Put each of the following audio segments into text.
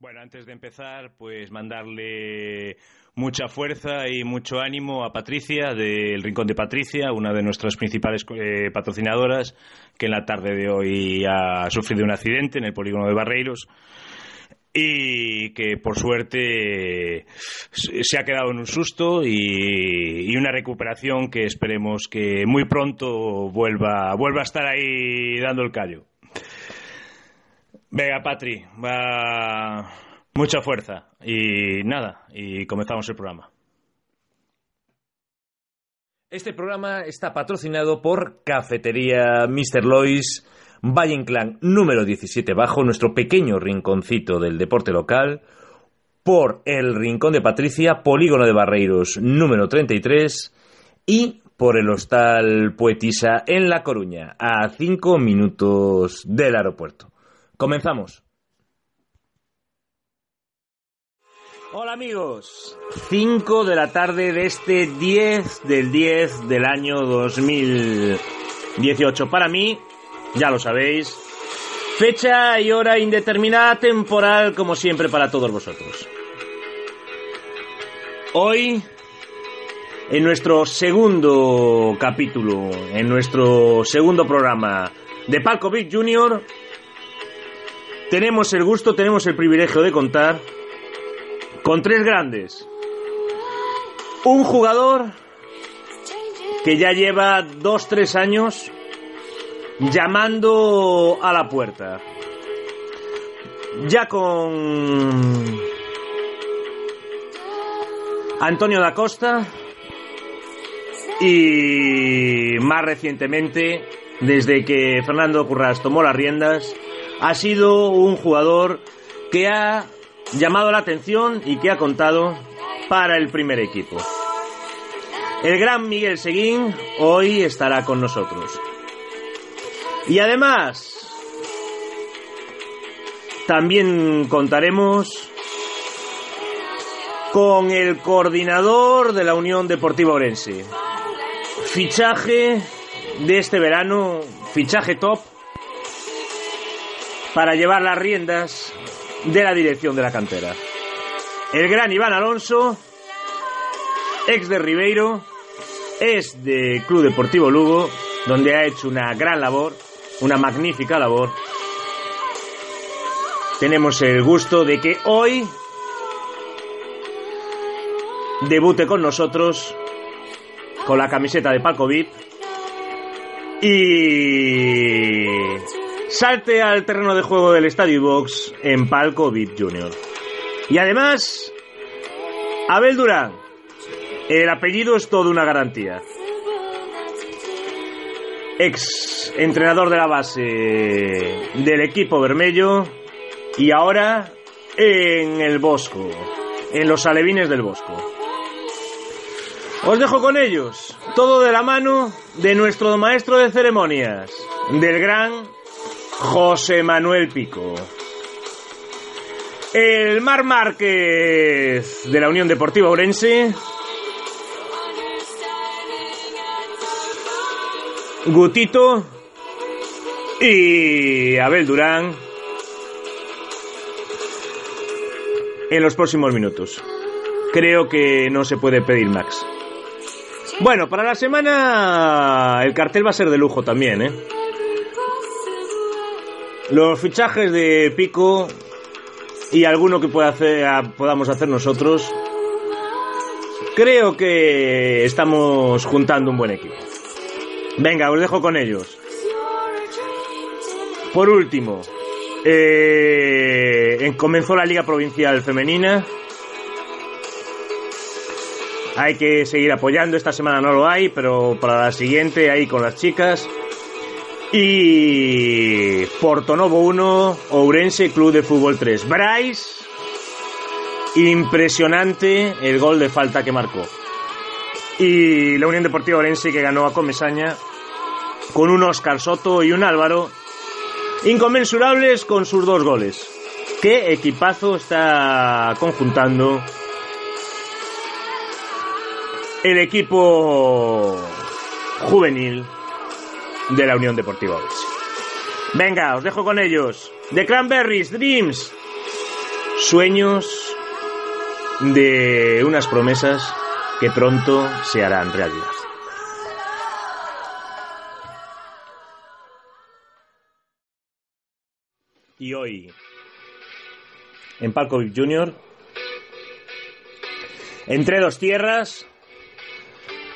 Bueno, antes de empezar, pues mandarle mucha fuerza y mucho ánimo a Patricia del Rincón de Patricia, una de nuestras principales eh, patrocinadoras, que en la tarde de hoy ha sufrido un accidente en el polígono de Barreiros y que por suerte se ha quedado en un susto y, una recuperación que esperemos que muy pronto vuelva, vuelva a estar ahí dando el callo. Venga, Patri, va mucha fuerza y nada, y comenzamos el programa. Este programa está patrocinado por Cafetería Mr. Lois, Valle Inclán número 17 bajo, nuestro pequeño rinconcito del deporte local, por el Rincón de Patricia, Polígono de Barreiros número 33 y por el Hostal Poetisa en La Coruña, a 5 minutos del aeropuerto. Comenzamos. Hola amigos, 5 de la tarde de este 10 del 10 del año 2018. Para mí, ya lo sabéis, fecha y hora indeterminada temporal como siempre para todos vosotros. Hoy, en nuestro segundo capítulo, en nuestro segundo programa de Palco Big Junior, tenemos el gusto, tenemos el privilegio de contar con tres grandes. Un jugador que ya lleva dos, tres años llamando a la puerta. Ya con Antonio da Costa y más recientemente, desde que Fernando Curras tomó las riendas, ha sido un jugador que ha llamado la atención y que ha contado para el primer equipo. El gran Miguel Seguín hoy estará con nosotros. Y además, también contaremos con el coordinador de la Unión Deportiva Orense. Fichaje de este verano, fichaje top, para llevar las riendas de la dirección de la cantera. El gran Iván Alonso, ex de Ribeiro, es de Club Deportivo Lugo, donde ha hecho una gran labor, una magnífica labor. Tenemos el gusto de que hoy debute con nosotros con la camiseta de Paco VIP y salte al terreno de juego del Estadio Box en Palco VIP Junior. Y además, Abel Durán. El apellido es toda una garantía. Ex entrenador de la base del equipo vermello y ahora en el Bosco, en los alevines del Bosco. Os dejo con ellos, todo de la mano de nuestro maestro de ceremonias, del gran José Manuel Pico. El Mar Márquez de la Unión Deportiva Orense. Gutito y Abel Durán en los próximos minutos. Creo que no se puede pedir Max. Bueno, para la semana el cartel va a ser de lujo también, ¿eh? Los fichajes de Pico y alguno que pueda hacer, podamos hacer nosotros, creo que estamos juntando un buen equipo. Venga, os dejo con ellos. Por último, eh, comenzó la Liga Provincial Femenina. Hay que seguir apoyando. Esta semana no lo hay, pero para la siguiente, ahí con las chicas. Y Portonovo 1, Ourense Club de Fútbol 3. Bryce, impresionante el gol de falta que marcó. Y la Unión Deportiva Orense que ganó a Comesaña con un Oscar Soto y un Álvaro inconmensurables con sus dos goles. ¿Qué equipazo está conjuntando el equipo juvenil de la Unión Deportiva Orense. Venga, os dejo con ellos. The Cranberries, Dreams. sueños de unas promesas que pronto se harán realidad. Y hoy, en Palcovic Junior, entre dos tierras,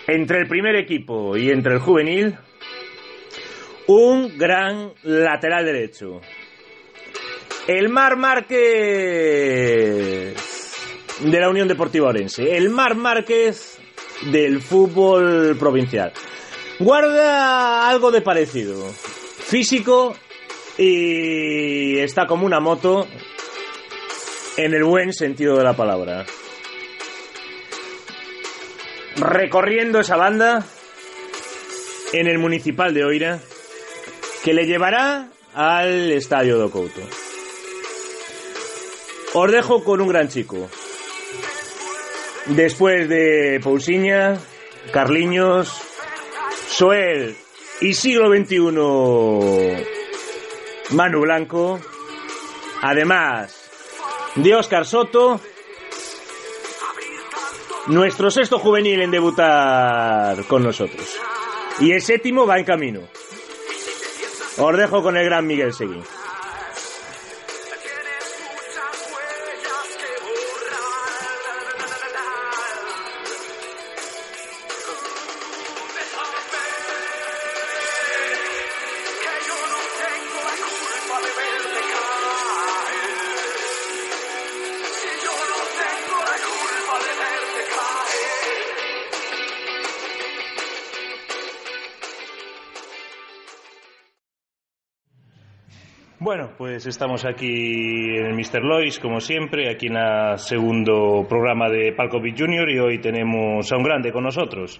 entre el primer equipo y entre el juvenil, un gran lateral derecho. El Mar Márquez de la Unión Deportiva Orense. El Mar Márquez del fútbol provincial. Guarda algo de parecido. Físico y está como una moto en el buen sentido de la palabra. Recorriendo esa banda en el municipal de Oira que le llevará al estadio do Couto. Os dejo con un gran chico. Después de Pousiña, Carliños, Soel y siglo XXI, Manu Blanco, además de Oscar Soto, nuestro sexto juvenil en debutar con nosotros. Y el séptimo va en camino. Os dejo con el gran Miguel Seguín. Bueno, pues estamos aquí en el Mr. Lois, como siempre, aquí en el segundo programa de Palcovic Junior y hoy tenemos a un grande con nosotros.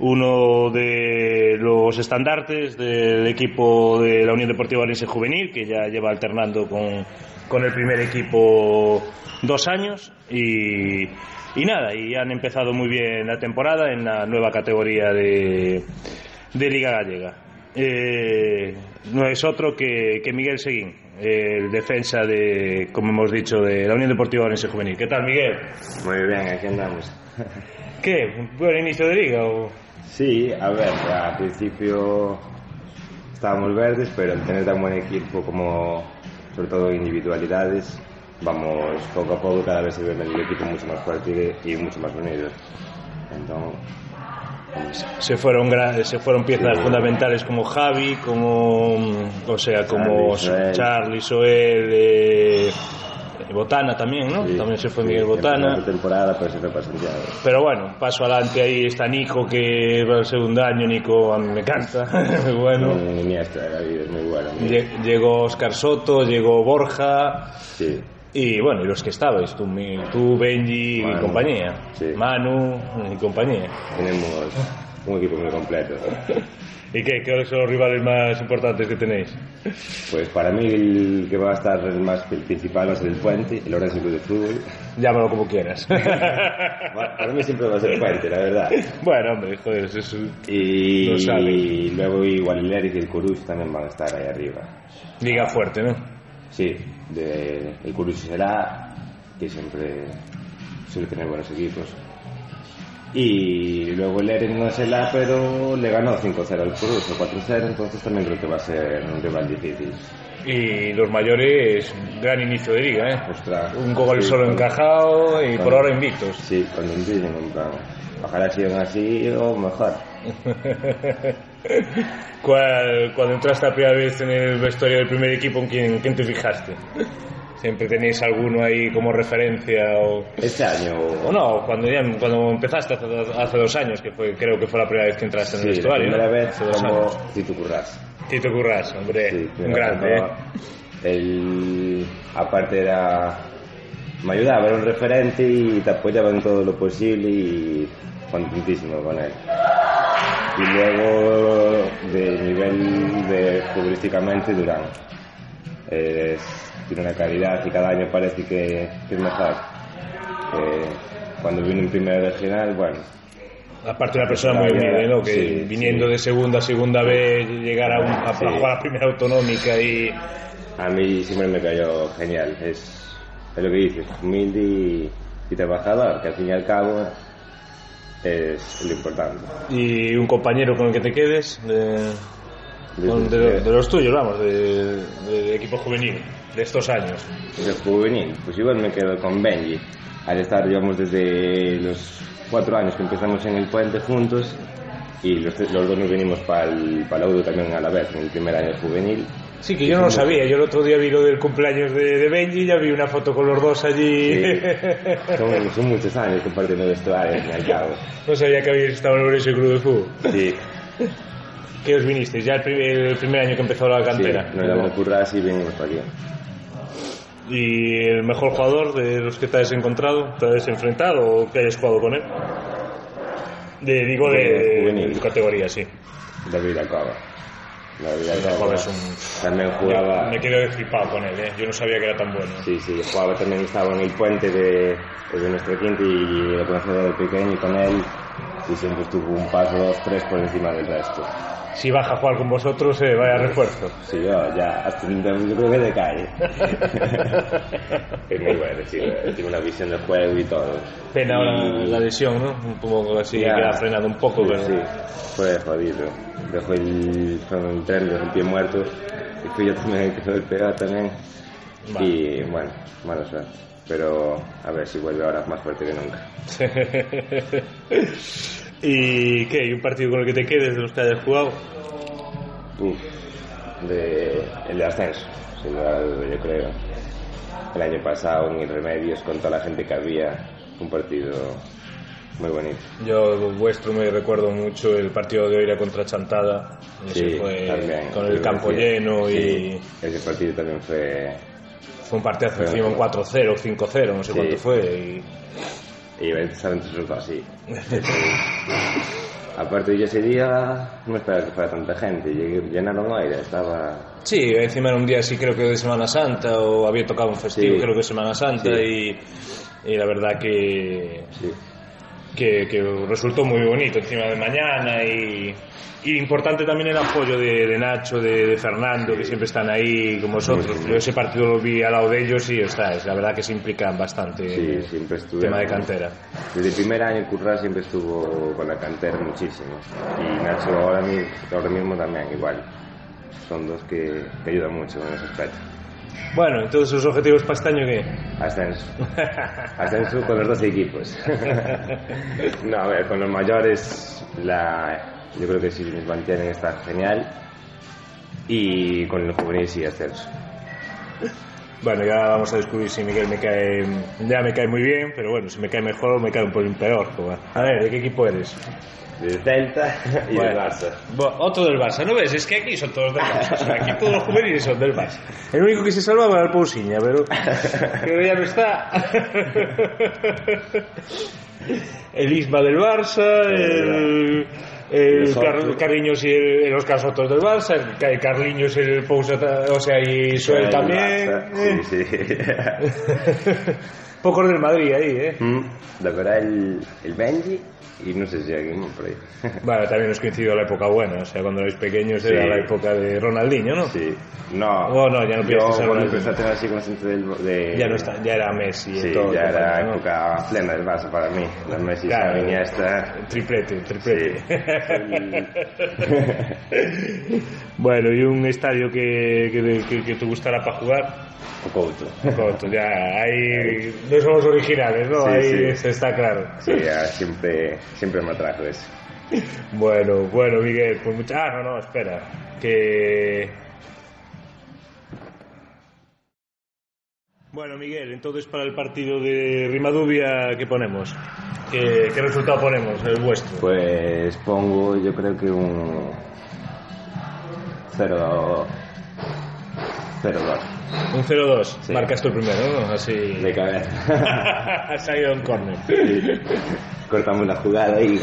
Uno de los estandartes del equipo de la Unión Deportiva Orense Juvenil, que ya lleva alternando con, con el primer equipo dos años y, y nada, y han empezado muy bien la temporada en la nueva categoría de, de Liga Gallega. Eh, no es otro que, que Miguel Seguín, el defensa de, como hemos dicho, de la Unión Deportiva Orense Juvenil. ¿Qué tal, Miguel? Muy bien, aquí andamos. ¿Qué? ¿Un buen inicio de liga? O... Sí, a ver, al principio estábamos verdes, pero al tener tan buen equipo como, sobre todo, individualidades, vamos poco a poco, cada vez se ve el equipo mucho más fuerte y mucho más unido. Entonces, se fueron se fueron piezas fundamentales como Javi, como o sea, como Charlie, Soel. Eh, Botana también, ¿no? sí, también se fue sí, Miguel Botana. temporada, pero se fue para Santiago. Pero bueno, paso adelante ahí está Nico que va al segundo año, Nico a mí me encanta, muy bueno. Iniesta, es muy Lle- Llegó Oscar Soto, llegó Borja Sí, y bueno, y los que estabais, tú, tú Benji y Manu, compañía, sí. Manu y compañía. tenemos un equipo muy completo. ¿Y qué? ¿Qué son los rivales más importantes que tenéis? Pues para mí el que va a estar el más el principal va a ser el Puente, el Orense Club de Fútbol. Llámalo como quieras. Para mí siempre va a ser el Puente, la verdad. bueno, hombre, joder, eso es Y, sabe. y luego igual el Eric y el Coruch también van a estar ahí arriba. liga fuerte, ¿no? Sí, de, el Coruch será, que siempre suele tener buenos equipos. Y luego el Eric no es el A, pero le ganó 5-0 al Coruch o 4-0, entonces también creo que va a ser un rival difícil. Y los mayores, gran inicio de liga, ¿eh? Ostras. Un gol Sí, solo con- encajado y por con- ahora invictos. Sí, cuando empiecen, en plan, ojalá sigan así o mejor. ¿Cuál- cuando entraste la primera vez en el vestuario del primer equipo, ¿en quién, quién te fijaste? ¿Siempre tenéis alguno ahí como referencia o...? Este año... O no, cuando, ya, cuando empezaste hace, dos- hace dos años, que fue, creo que fue la primera vez que entraste en el Sí, la vestuario. primera ¿no? vez como. Tito Currás. Tito Currás, hombre, Sí, un grande, ¿eh? Él, aparte era... Me ayudaba, era un referente y te apoyaba en todo lo posible y contentísimo con él. Y luego, de nivel de futbolísticamente, Durán. Tiene una calidad y cada año parece que, que es mejor. Cuando vino en primera regional, bueno, Aparte una persona muy humilde, ¿no? Que Sí, viniendo sí. de segunda a segunda vez, llegar a, un- a Sí. jugar a la primera autonómica y... A mí siempre me cayó genial. Es es lo que dices, humilde y, y trabajador, que al fin y al cabo es lo importante. ¿Y un compañero con el que te quedes? De, con- de- de los tuyos, vamos, de, de equipo juvenil, de estos años. De juvenil, pues igual me quedo con Benji. Al estar, digamos, desde los cuatro años que empezamos en el puente juntos y los, dos nos venimos para el Laudo también a la vez, en el primer año juvenil. Sí, que yo no lo sabía. Yo el otro día vi lo del cumpleaños de, de Benji, ya vi una foto con los dos allí. Sí. Son, son muchos años compartiendo vestuario, al fin y al cabo. no sabía que habéis estado en el ese Club de Fútbol. Sí, ¿Qué os vinisteis? Ya el, pri- el primer año que empezó la sí, cantera. nos damos curras y venimos para aquí. ¿Y el mejor jugador de los que te has encontrado, te has enfrentado o que hayas jugado con él? De, digo, de, De de categoría, sí. David Es un- también jugaba... Me quedé flipado con él, ¿eh? Yo no sabía que era tan bueno. Sí, sí, jugaba también, estaba en el puente de, de nuestro quinto y lo conocía desde pequeño y con él y siempre estuvo un paso, dos, tres por encima del resto. Si baja a jugar con vosotros, eh, vaya refuerzo. Sí, yo ya hasta el yo creo que de calle. es muy bueno, sí, tiene una visión del juego y todo. Pena Y- la lesión, ¿no? Un poco así, Ya. que ha frenado un poco, Sí, pero... sí, fue jodido. Dejó el, fue un tren, dejó el pie muerto y fui yo también que me pegado también. Vale. Y bueno, mala suerte. Pero a ver si vuelve ahora más fuerte que nunca. ¿Y qué? ¿Y un partido con el que te quedes de los que hayas jugado? Uf, de, el de ascenso, sin duda, yo creo. El año pasado en Irremedios, con toda la gente que había, un partido muy bonito. Yo, vuestro, me recuerdo mucho el partido de Oira contra Chantada. Ese fue también. con el Sí, campo sí. lleno y Sí, ese partido también fue... fue un partidazo Fue- encima, un 4-0, 5-0, no sé Sí. cuánto fue. Y... y entre sus dos así. a partir de ese día no esperaba que fuera tanta gente, llenaron aire, estaba... Sí, encima era un día así creo que de Semana Santa o había tocado un festivo sí. creo que Semana Santa sí. y, y, la verdad que, sí. que, que resultó muy bonito encima de mañana y y importante también el apoyo de, de Nacho, de, de Fernando, que siempre están ahí con vosotros. Yo ese partido lo vi al lado de ellos y está, es la verdad que se implican bastante en sí, el siempre estuve... tema de cantera. Desde el primer año Curra siempre estuvo con la cantera muchísimo. Y Nacho ahora mismo, ahora mismo también igual. Son dos que, que ayudan mucho en ese aspecto. Bueno, entonces los objetivos para este año qué? Ascenso. Ascenso con los dos equipos. no, a ver, con los mayores la, yo creo que si nos mantienen está genial. Y con los juveniles sí ascenso. Bueno, ya vamos a descubrir si Miguel me cae. Ya me cae muy bien, pero bueno, si me cae mejor o me cae un poco peor. A ver, ¿de qué equipo eres? Del Celta y del Barça. Bueno, otro del Barça, ¿no ves? Es que aquí son todos del Barça. O sea, aquí todos los juveniles son del Barça. El único que se salvaba era el Pousiña, pero, pero ya no está. El Isma del Barça, el, el Car- otros. Carliños y el, el Oscar Sotos del Barça, el Ca- Carliños el Pousa, o sea, y Suel El también. Barça, eh. Sí, sí. Pocos del Madrid ahí, ¿eh? Mm, La verdad, el, el Benji y no sé si alguien por ahí. Bueno, también nos coincidió la época buena, o sea, cuando erais pequeños era la época de Ronaldinho, ¿no? Sí. No. Oh, no, ya no piensas en cuando Ronaldinho. empecé a tener así consciente del... De, Ya no está, ya era Messi y Sí, todo. ya era ¿no? época plena del Barça para mí. La Messi, Claro. Iniesta... Triplete, triplete. Sí. bueno, y un estadio que, que, que- que te gustará para jugar. Couto. Corto, ya no somos originales, ¿no? Sí, ahí sí. está claro. Sí, ya siempre, siempre me atrajo eso. Bueno, bueno, Miguel, pues mucha... Ah, no, no, espera. Que... Bueno, Miguel, entonces para el partido de Rimadubia, ¿qué ponemos? ¿Qué, qué resultado ponemos? El vuestro. Pues pongo, yo creo que un 0 0-2 Un 0-2. Sí. Marcas tú primero, ¿no? Así... de cabeza. ha salido en córner. Sí. Cortamos la jugada y.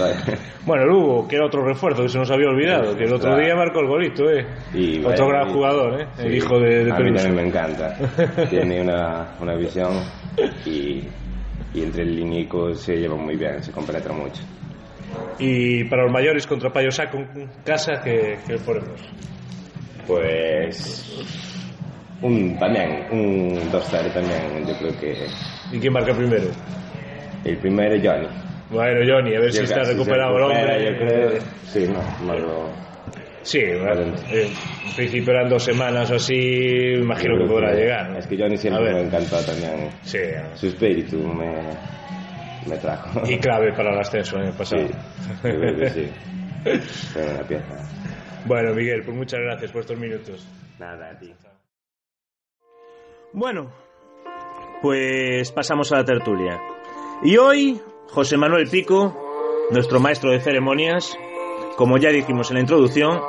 Bueno, Lugo, que era otro refuerzo que se nos había olvidado, que el otro día marcó el golito, ¿eh? Y, otro gran y- jugador, ¿eh? El hijo de, de A mí Peluso. también me encanta. Tiene una, una visión y, y entre el Nico se lleva muy bien, se compenetra mucho. Y para los mayores contra Payosaco en casa, ¿qué, qué ponemos? Pues Un, también, un 2-0 también, yo creo que ¿Y quién marca primero? el primero es Johnny. Bueno, Johnny, a ver si Yo está creo- se recuperado el hombre. Yo creo, sí, no, no lo... Sí, bueno, eh, en principio eran dos semanas o así, imagino que podrá llegar. ¿no? Es que Johnny siempre me encantó también. Sí, Su espíritu me, me trajo. y clave para el ascenso el año pasado. Sí, yo creo que sí. Pieza. Bueno, Miguel, pues muchas gracias por estos minutos. Nada, a ti. Bueno, pues pasamos a la tertulia. Y hoy, José Manuel Pico, nuestro maestro de ceremonias, como ya dijimos en la introducción,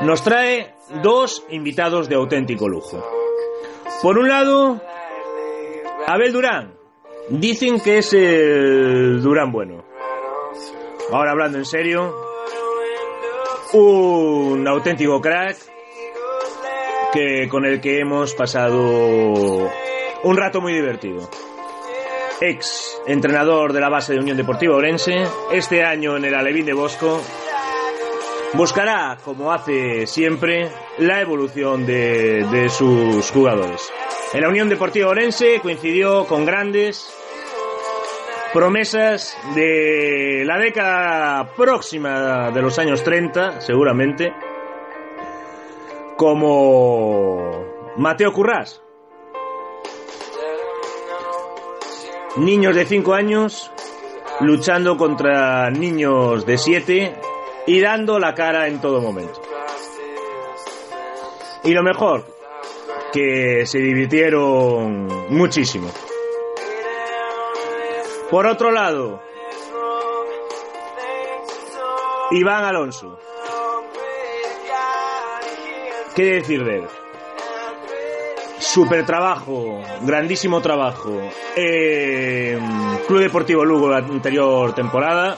nos trae dos invitados de auténtico lujo. Por un lado, Abel Durán. Dicen que es el Durán bueno. Ahora hablando en serio, un auténtico crack que con el que hemos pasado un rato muy divertido. Ex entrenador de la base de Unión Deportiva Orense, este año en el Alevín de Bosco, buscará, como hace siempre, la evolución de, de sus jugadores. En la Unión Deportiva Orense coincidió con grandes promesas de la década próxima de los años 30, seguramente, como Mateo Currás. Niños de 5 años luchando contra niños de 7 y dando la cara en todo momento. Y lo mejor, que se divirtieron muchísimo. Por otro lado, Iván Alonso. ¿Qué decir de él? Super trabajo, grandísimo trabajo. en Club Deportivo Lugo la anterior temporada,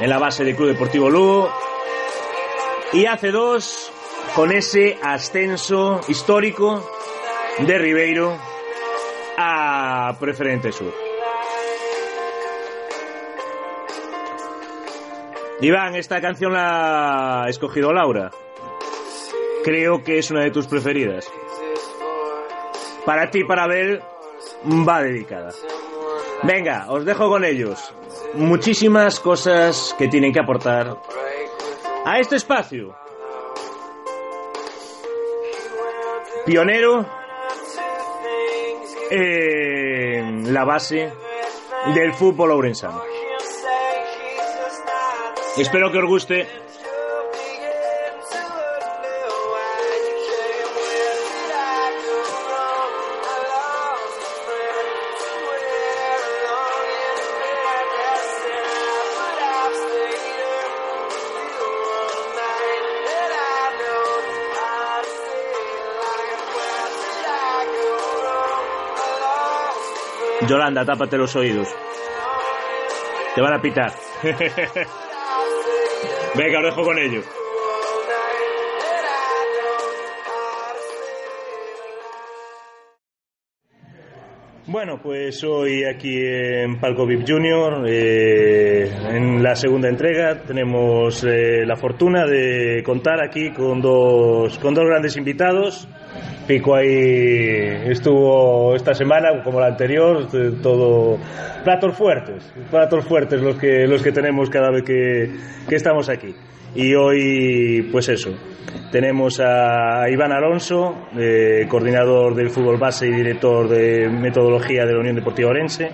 en la base de Club Deportivo Lugo. Y hace dos con ese ascenso histórico de Ribeiro a Preferente Sur. Iván, esta canción la ha escogido Laura. Creo que es una de tus preferidas. Para ti, para Abel, va dedicada. Venga, os dejo con ellos. Muchísimas cosas que tienen que aportar a este espacio. Pionero en la base del fútbol ourensano. Espero que os guste. Yolanda, tápate los oídos. Te van a pitar. Venga, os dejo con ello. Bueno, pues hoy aquí en Palco VIP Junior, eh, en la segunda entrega, tenemos eh, la fortuna de contar aquí con dos, con dos grandes invitados. Pico ahí estuvo esta semana, como la anterior, eh, todo platos fuertes, platos fuertes los que, los que tenemos cada vez que, que estamos aquí. Y hoy, pues eso, tenemos a Iván Alonso, eh, coordinador del fútbol base y director de metodología de la Unión Deportiva Orense,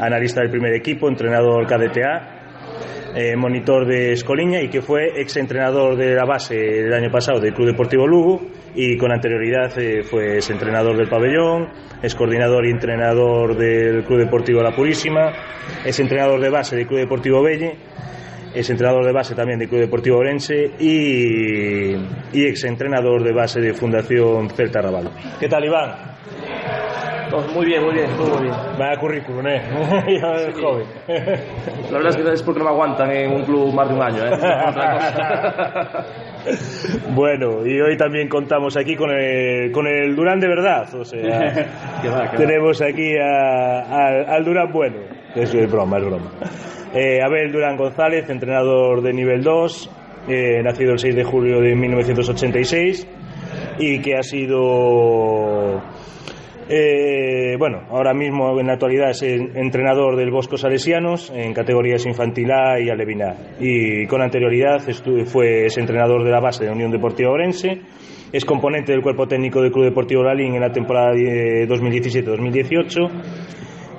analista del primer equipo, entrenador KDTA, eh, monitor de Escoliña y que fue exentrenador de la base del año pasado del Club Deportivo Lugo y con anterioridad eh, fue entrenador del pabellón, es coordinador y entrenador del Club Deportivo La Purísima, es entrenador de base del Club Deportivo Belle es entrenador de base también del Club Deportivo Orense y, y exentrenador de base de Fundación Celta Raval. ¿Qué tal, Iván? Muy bien, muy bien, todo muy bien. Vaya currículum, ¿eh? ya joven. La verdad es que es porque no me aguantan en un club más de un año, ¿eh? Bueno, y hoy también contamos aquí con el, con el Durán de verdad. O sea, va, va. tenemos aquí a- al- al Durán bueno. Eso es broma, es broma. Eh, Abel Durán González, entrenador de nivel 2, eh, nacido el 6 de julio de 1986. y que ha sido eh, bueno, ahora mismo en la actualidad es entrenador del Bosco Salesianos en categorías infantil A y aleviná. Y con anterioridad fue es entrenador de la base de la Unión Deportiva Orense, es componente del cuerpo técnico del Club Deportivo Lalín en la temporada eh, 2017-2018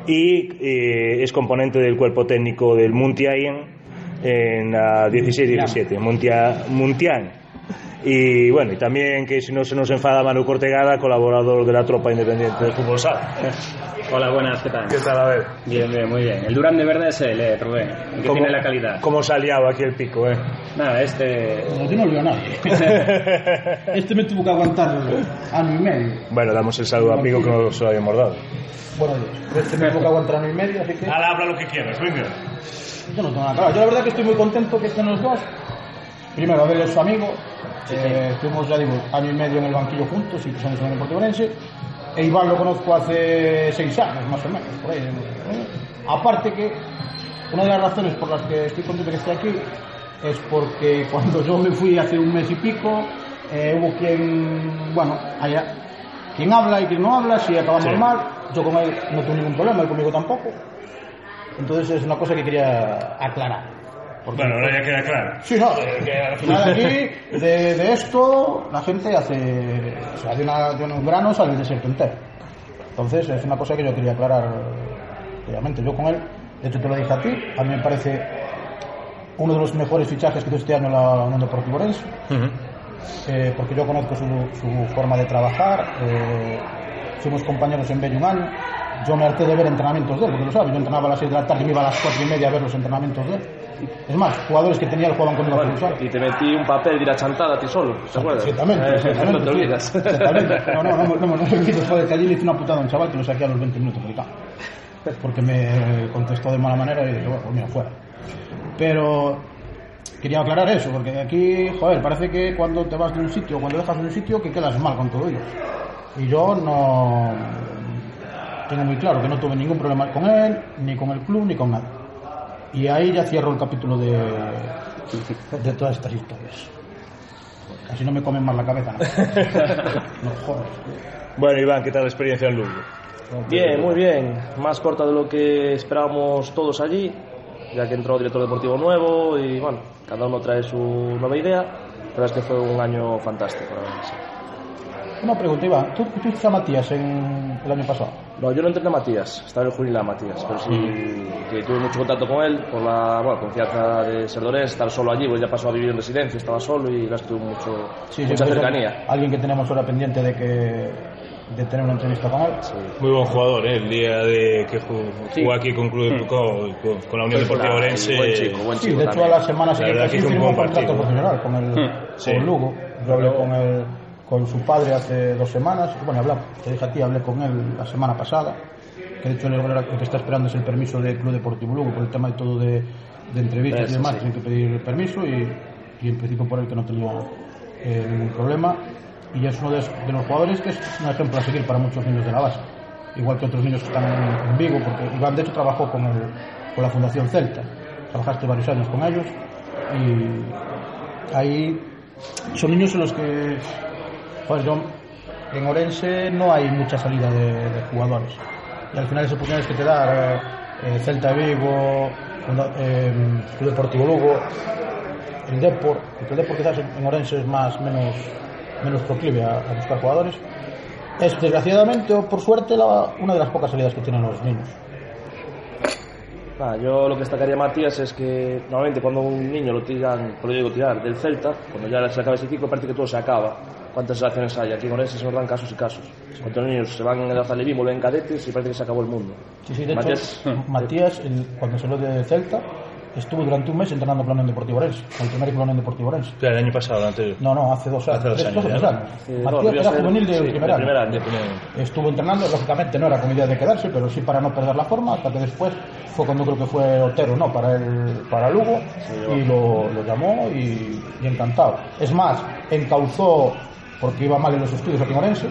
y eh, es componente del cuerpo técnico del Muntian en la 16-17, Muntia- Muntian. Y bueno, y también que si no se nos enfada Manu Cortegada, colaborador de la tropa independiente de fútbol sala. Hola, buenas, ¿qué tal? ¿Qué tal? A ver. Bien, bien, muy bien. El Durán de verdad es él, eh, Rubén. El que ¿Cómo- tiene la calidad. ¿Cómo se ha liado aquí el pico, eh? Nada, este... No tiene olvidado nada. Este me tuvo que aguantar año y medio. Bueno, damos el saludo a Pico que no se lo habíamos dado. Bueno, este me tuvo que aguantar año y medio, así que Ahora habla lo que quieras, venga. yo no tengo nada claro. Yo la verdad que estoy muy contento que estén los dos. Primero, Abel es su amigo. Eh, estuvimos, ya digo, año y medio en el banquillo juntos y somos en el Deportivo Orense. E Iván lo conozco hace seis años, más o menos, por ahí. ¿eh? Aparte que una de las razones por las que estoy contento que esté aquí es porque cuando yo me fui hace un mes y pico, eh, hubo quien, bueno, haya, quien habla y quien no habla, si acabamos Sí. mal, yo con él no tuve ningún problema, él conmigo tampoco. Entonces es una cosa que quería aclarar. Porque- Bueno, ahora ya queda claro. Sí, no, eh, que al final aquí, de, de esto, la gente hace, o sea, de, una, de unos granos al desierto entero. Entonces, es una cosa que yo quería aclarar, obviamente. Yo con él, de hecho te lo dije a ti, a mí me parece uno de los mejores fichajes que hizo este año la Unión Deportiva Orense, eh, porque yo conozco su, su forma de trabajar, eh, fuimos compañeros en Bello un año, yo me harté de ver entrenamientos de él, porque lo sabes, yo entrenaba a las 6 de la tarde y me iba a las 4 y media a ver los entrenamientos de él. Es más, jugadores que tenía él jugaban conmigo Bueno, a y te metí un papel de ir a chantada a ti solo, ¿te acuerdas? Exactamente, Eh, exactamente. no te olvidas. Exactamente. No, no, no, no, no, joder, que allí le hice una putada a un chaval que lo saqué a los 20 minutos del campo. Porque me contestó de mala manera y dije, bueno, pues mira, fuera. Pero quería aclarar eso, porque aquí, joder, parece que cuando te vas de un sitio, cuando dejas de un sitio, que quedas mal con todo ellos. Y yo no tengo muy claro que no tuve ningún problema con él, ni con el club, ni con nada. Y ahí ya cierro el capítulo de, de todas estas historias. Así no me comen más la cabeza. No, no jodas. Bueno, Iván, ¿qué tal la experiencia en Lugo? Bien, muy bien. Más corta de lo que esperábamos todos allí, ya que entró director deportivo nuevo y bueno, cada uno trae su nueva idea. La verdad es que fue un año fantástico. la verdad, sí. Una pregunta, Iván. ¿Tú, hiciste a Matías en, el año pasado? No, yo no entrené a Matías, estaba en el juvenil a Matías, pero sí que tuve mucho contacto con él por la bueno, confianza de ser Dorés, estar solo allí, pues ya pasó a vivir en residencia, estaba solo y la verdad es que tuve mucho, mucha porque es cercanía. Alguien que tenemos ahora pendiente de que de tener una entrevista con él. Muy buen jugador, ¿eh? El día de que jugó, Sí. aquí con, Club, con, con- con la Unión Deportiva Orense. Buen chico, buen Sí, chico de hecho a la semana siguiente que sí hizo un buen contrato profesional con el Sí. con Lugo. Yo hablé con él con su padre hace dos semanas. Bueno, hablamos, te dije a ti, hablé con él la semana pasada. Que de hecho lo que está esperando es el permiso del Club Deportivo Lugo por el tema de todo de, de entrevistas Eso, y demás. sí. Tienen que pedir permiso y, y en principio por él que no tenía eh, ningún problema. Y es uno de, de los jugadores que es un ejemplo a seguir para muchos niños de la base. Igual que otros niños que están en, en Vigo, porque Iván de hecho trabajó con, el, con la Fundación Celta. Trabajaste varios años con ellos y ahí son niños en los que, Pues yo, en Orense no hay mucha salida de, de jugadores. Y al final esas oportunidades que te da eh, eh Celta Vigo, eh, Club Deportivo Lugo, el Depor, porque el Depor quizás en Orense es más, menos, menos proclive a, a buscar jugadores, es desgraciadamente o por suerte la, una de las pocas salidas que tienen los niños. Nada, yo lo que destacaría a Matías es que normalmente cuando un niño lo tiran, por lo digo tirar, del Celta, cuando ya se acaba ese ciclo parece que todo se acaba. ¿Cuántas relaciones hay? Aquí en Orense se nos dan casos y casos. Cuando los niños se van en edad alevín, vuelven cadetes y parece que se acabó el mundo. Sí, sí, de Matías- hecho, Matías, el- cuando salió de Celta, estuvo durante un mes entrenando con la Unión Deportiva Orense, con el primer equipo de la Unión Deportiva Orense. El año pasado, antes. No, no, hace dos años. Hace dos años, años. No, Matías era ser- juvenil del sí, primer año. primer año. Estuvo entrenando, lógicamente no era con idea de quedarse, pero sí para no perder la forma, hasta que después fue cuando creo que fue Otero, ¿no? Para el, para Lugo, y lo, lo llamó y, y encantado. Es más, encauzó, porque iba mal en los estudios aquí en Orense,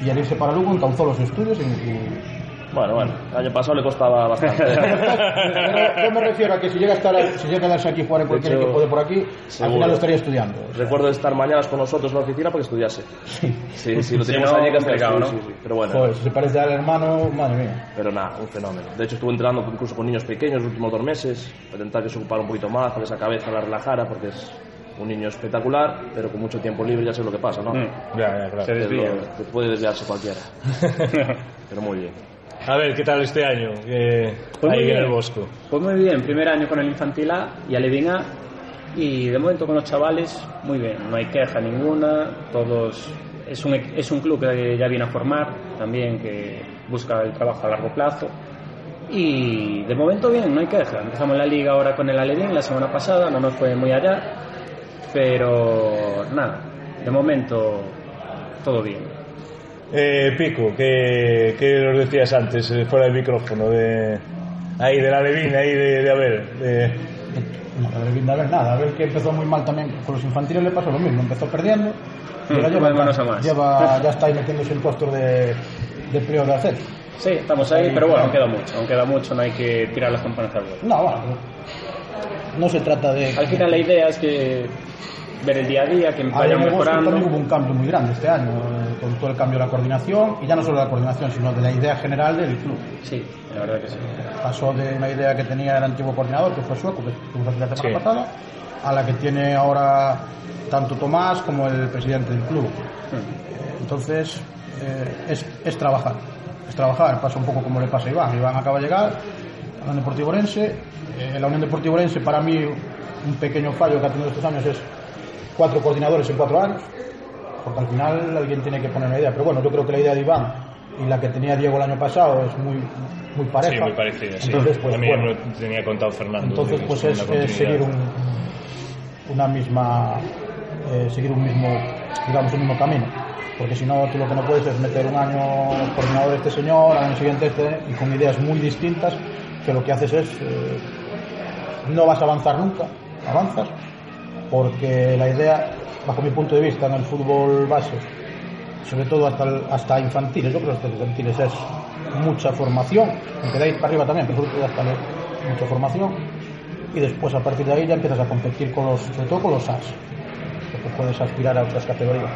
y al irse para Lugo encauzó los estudios y, y- Bueno, bueno, el año pasado le costaba bastante. Yo me refiero a que si llega a, estar, si llega a quedarse aquí jugar en cualquier equipo de por aquí, seguro. al final lo estaría estudiando. Recuerdo estar mañanas con nosotros en la oficina para que estudiase. Sí, sí, lo Sí, teníamos no, allí que complicado, sí, ¿no? sí, sí. Pero bueno, Joder, si se parece al hermano, madre mía. pero nada, un fenómeno. De hecho, estuve entrenando incluso con niños pequeños los últimos dos meses, para intentar que se ocupara un poquito más, para que esa cabeza la relajara, porque es un niño espectacular, pero con mucho tiempo libre ya sé lo que pasa, ¿no? Mm. Ya, ya, claro. Se desvía. lo- puede desviarse cualquiera. pero muy bien. A ver, ¿qué tal este año? Eh, Pues ahí muy en el bien. Bosco. Pues muy bien, primer año con el Infantil A y Alevín A y de momento con los chavales muy bien, no hay queja ninguna, todos es un, es un club que ya viene a formar también que busca el trabajo a largo plazo y de momento bien, no hay queja. Empezamos la liga ahora con el Alevín la semana pasada, no nos fue muy allá, pero nada, de momento todo bien. Eh, Pico, ¿qué, qué nos decías antes, eh, fuera del micrófono? De, ahí, de la Levina, ahí de, de Abel. De, No, a ver, a ver, nada. A ver que empezó muy mal también. Con los infantiles le pasó lo mismo. Empezó perdiendo. Y ahora Mm, lleva, a más. ya está ahí metiéndose en puestos de, de playoff de hacer. Sí, estamos ahí, pero bueno, aún queda mucho, aún queda mucho, no hay que tirar las campanas al vuelo. No, bueno, no se trata de. Al final la idea es que ver el día a día, que Bosque mejorando. también hubo un cambio muy grande este año, eh, con todo el cambio de la coordinación, y ya no solo de la coordinación, sino de la idea general del club. Sí, la verdad que sí. Pasó de una idea que tenía el antiguo coordinador, que fue sueco, que tuvimos la semana Sí. pasada, a la que tiene ahora tanto Tomás como el presidente del club. Entonces, eh, es, es trabajar. Es trabajar. Pasa un poco como le pasa a Iván. Iván acaba de llegar a la Unión Deportiva Orense. Eh, la Unión Deportiva Orense, para mí, un pequeño fallo que ha tenido estos años es cuatro coordinadores en cuatro años. Porque al final alguien tiene que poner una idea. Pero bueno, yo creo que la idea de Iván y la que tenía Diego el año pasado es muy, muy pareja. sí, muy parecida, sí. Entonces, pues, También bueno. lo tenía contado Fernando. Entonces, de pues es, seguir un, una misma, eh, seguir un mismo, digamos, un mismo camino. Porque si no, tú lo que no puedes es meter un año coordinador este señor, al año siguiente este, y con ideas muy distintas, que lo que haces es, eh, no vas a avanzar nunca, avanzas, porque la idea, bajo mi punto de vista, en el fútbol base, sobre todo hasta, hasta infantiles, yo creo que hasta infantiles es mucha formación, aunque de ahí para arriba también, pero hasta mucha formación, y después a partir de ahí ya empiezas a competir con los, sobre todo con los AS, porque puedes aspirar a otras categorías.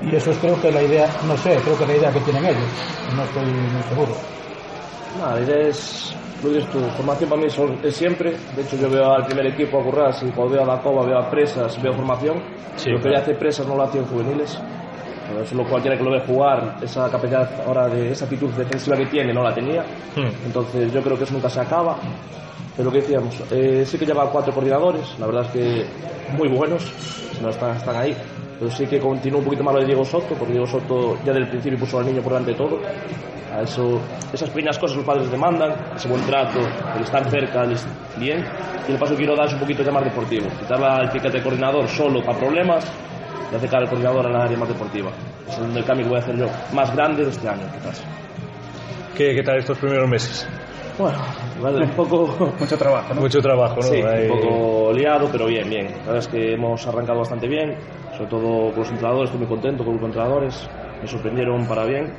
Y eso es creo que la idea, no sé, creo que la idea que tienen ellos, no estoy muy seguro. Nada, la idea es, dices tú, formación para mí es siempre. De hecho, yo veo al primer equipo a currar, si cuando veo a la cova, veo a presas, veo formación. Sí, lo que claro. ya hace presas no lo hacía en juveniles. Pero eso lo cualquiera que lo ve jugar, esa capacidad ahora de esa actitud defensiva que tiene, no la tenía. Hmm. Entonces yo creo que eso nunca se acaba. Pero lo que decíamos, eh, sí que lleva cuatro coordinadores, la verdad es que muy buenos, si no están, están ahí. Pero sí que continúa un poquito más lo de Diego Soto, porque Diego Soto ya del principio puso al niño por delante de todo. A eso, esas pequeñas cosas los padres demandan, ese buen trato, el estar cerca, el bien. Y el paso que quiero dar es un poquito ya más deportivo. Quitar el piquete de coordinador solo para problemas y acercar al coordinador a la área más deportiva. Es el cambio que voy a hacer yo, más grande de este año quizás. ¿Qué, ¿Qué tal estos primeros meses? Bueno, vale, un poco... Mucho trabajo, ¿no? Mucho trabajo, ¿no? Sí, Ahí- un poco liado, pero bien, bien. La verdad es que hemos arrancado bastante bien, sobre todo con los entrenadores, estoy muy contento con los entrenadores, me sorprendieron para bien.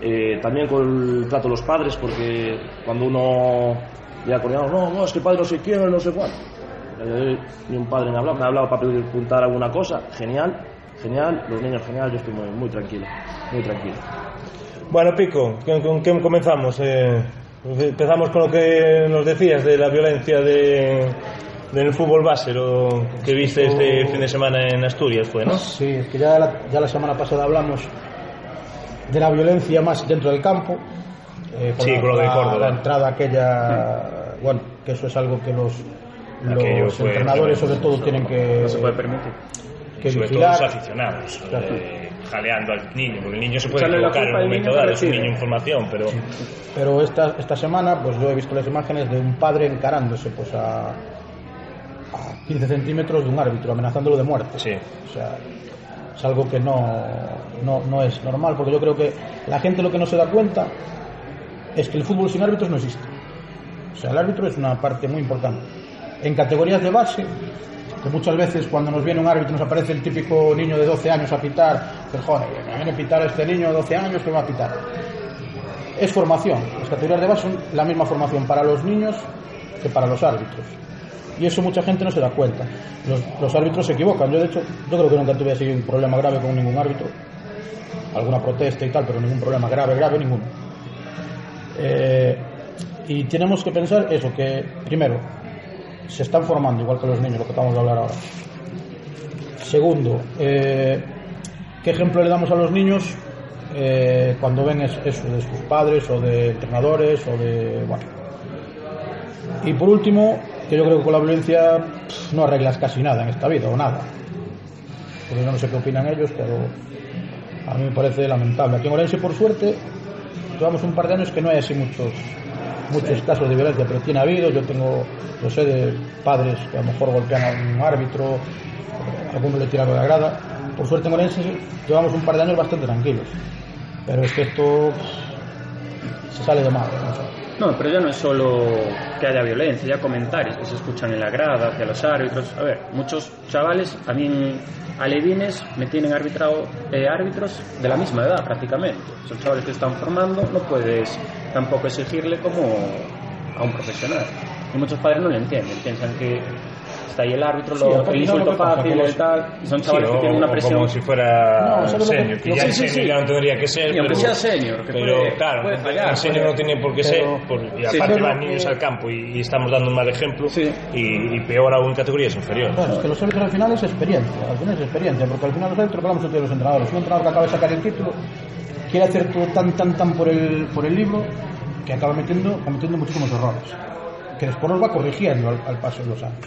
Eh, también con el trato de los padres, porque cuando uno ya con no, no, es que padre no sé quién, no sé cuál. Eh, ni un padre me ha hablado, me ha hablado para preguntar alguna cosa, genial, genial, los niños genial, yo estoy muy, muy tranquilo, muy tranquilo. Bueno, Pico, ¿con, con qué comenzamos? Eh, empezamos con lo que nos decías de la violencia de, del fútbol base, lo que viste este fin de semana en Asturias, fue, ¿no? Sí, es que ya la, ya la semana pasada hablamos de la violencia más dentro del campo. eh, Sí, con lo de la- Córdoba. La entrada aquella, bueno, que eso es algo que los, los fue entrenadores sobre todo tienen que, No se puede permitir. que Sobre todo vigilar. los aficionados, Claro. eh, jaleando al niño, porque el niño se puede equivocar en un momento niño dado, es un niño en formación, pero Pero esta, esta semana, pues yo he visto las imágenes de un padre encarándose pues a, a 15 centímetros de un árbitro, amenazándolo de muerte. sí. O sea, es algo que no, no, no es normal, porque yo creo que la gente lo que no se da cuenta es que el fútbol sin árbitros no existe. O sea, el árbitro es una parte muy importante. En categorías de base, que muchas veces cuando nos viene un árbitro nos aparece el típico niño de 12 años a pitar, pero joder, me viene a pitar este niño de 12 años que me va a pitar. es formación. Las categorías de base son la misma formación para los niños que para los árbitros. Y eso mucha gente no se da cuenta. Los, árbitros se equivocan. Yo, de hecho, yo creo que nunca tuve así un problema grave con ningún árbitro. Alguna protesta y tal, pero ningún problema grave, grave, ninguno. Eh, y tenemos que pensar eso, que primero, se están formando, igual que los niños, lo que acabamos de hablar ahora. Segundo, eh, ¿qué ejemplo le damos a los niños eh, cuando ven es- eso de sus padres o de entrenadores o de... Bueno. Y por último, que yo creo que con la violencia no arreglas casi nada en esta vida, o nada. Porque yo no sé qué opinan ellos, pero a mí me parece lamentable. Aquí en Orense, por suerte, llevamos un par de años que no hay así muchos muchos casos de violencia, pero tiene habido, yo tengo, yo sé de padres que a lo mejor golpean a un árbitro, alguno le tira de la grada. Por suerte en Orense llevamos un par de años bastante tranquilos, pero es que esto pff, se sale de madre. no. No, pero ya no es solo que haya violencia, ya comentarios que se escuchan en la grada hacia los árbitros. A ver, muchos chavales, a en alevines me tienen arbitrado eh, árbitros de la misma edad prácticamente. Son chavales que están formando, no puedes tampoco exigirle como a un profesional. Y muchos padres no lo entienden, piensan que está ahí el árbitro, Sí, lo, el ¿sabes insulto pasa? fácil y tal, y son Sí, chavales o, que tienen una presión. como si fuera No, ¿sabes lo que- senior, que ya que- en sí, senior sí. ya no tendría que ser. Y aunque pero, sea senior, que pero puede- claro, puede fallar, en senior puede- no tiene por qué pero- ser, por- y Sí, aparte pero- van niños al campo y, y estamos dando un mal ejemplo, Sí. y, y peor aún categorías inferiores. Claro, es que los árbitros al final es experiencia, al final es experiencia, porque al final los árbitros hablamos de los entrenadores. Un entrenador que acaba de sacar el título quiere hacer todo tan, tan, tan por el, por el libro que acaba metiendo, cometiendo muchísimos errores. Que después los va corrigiendo al, paso de los años.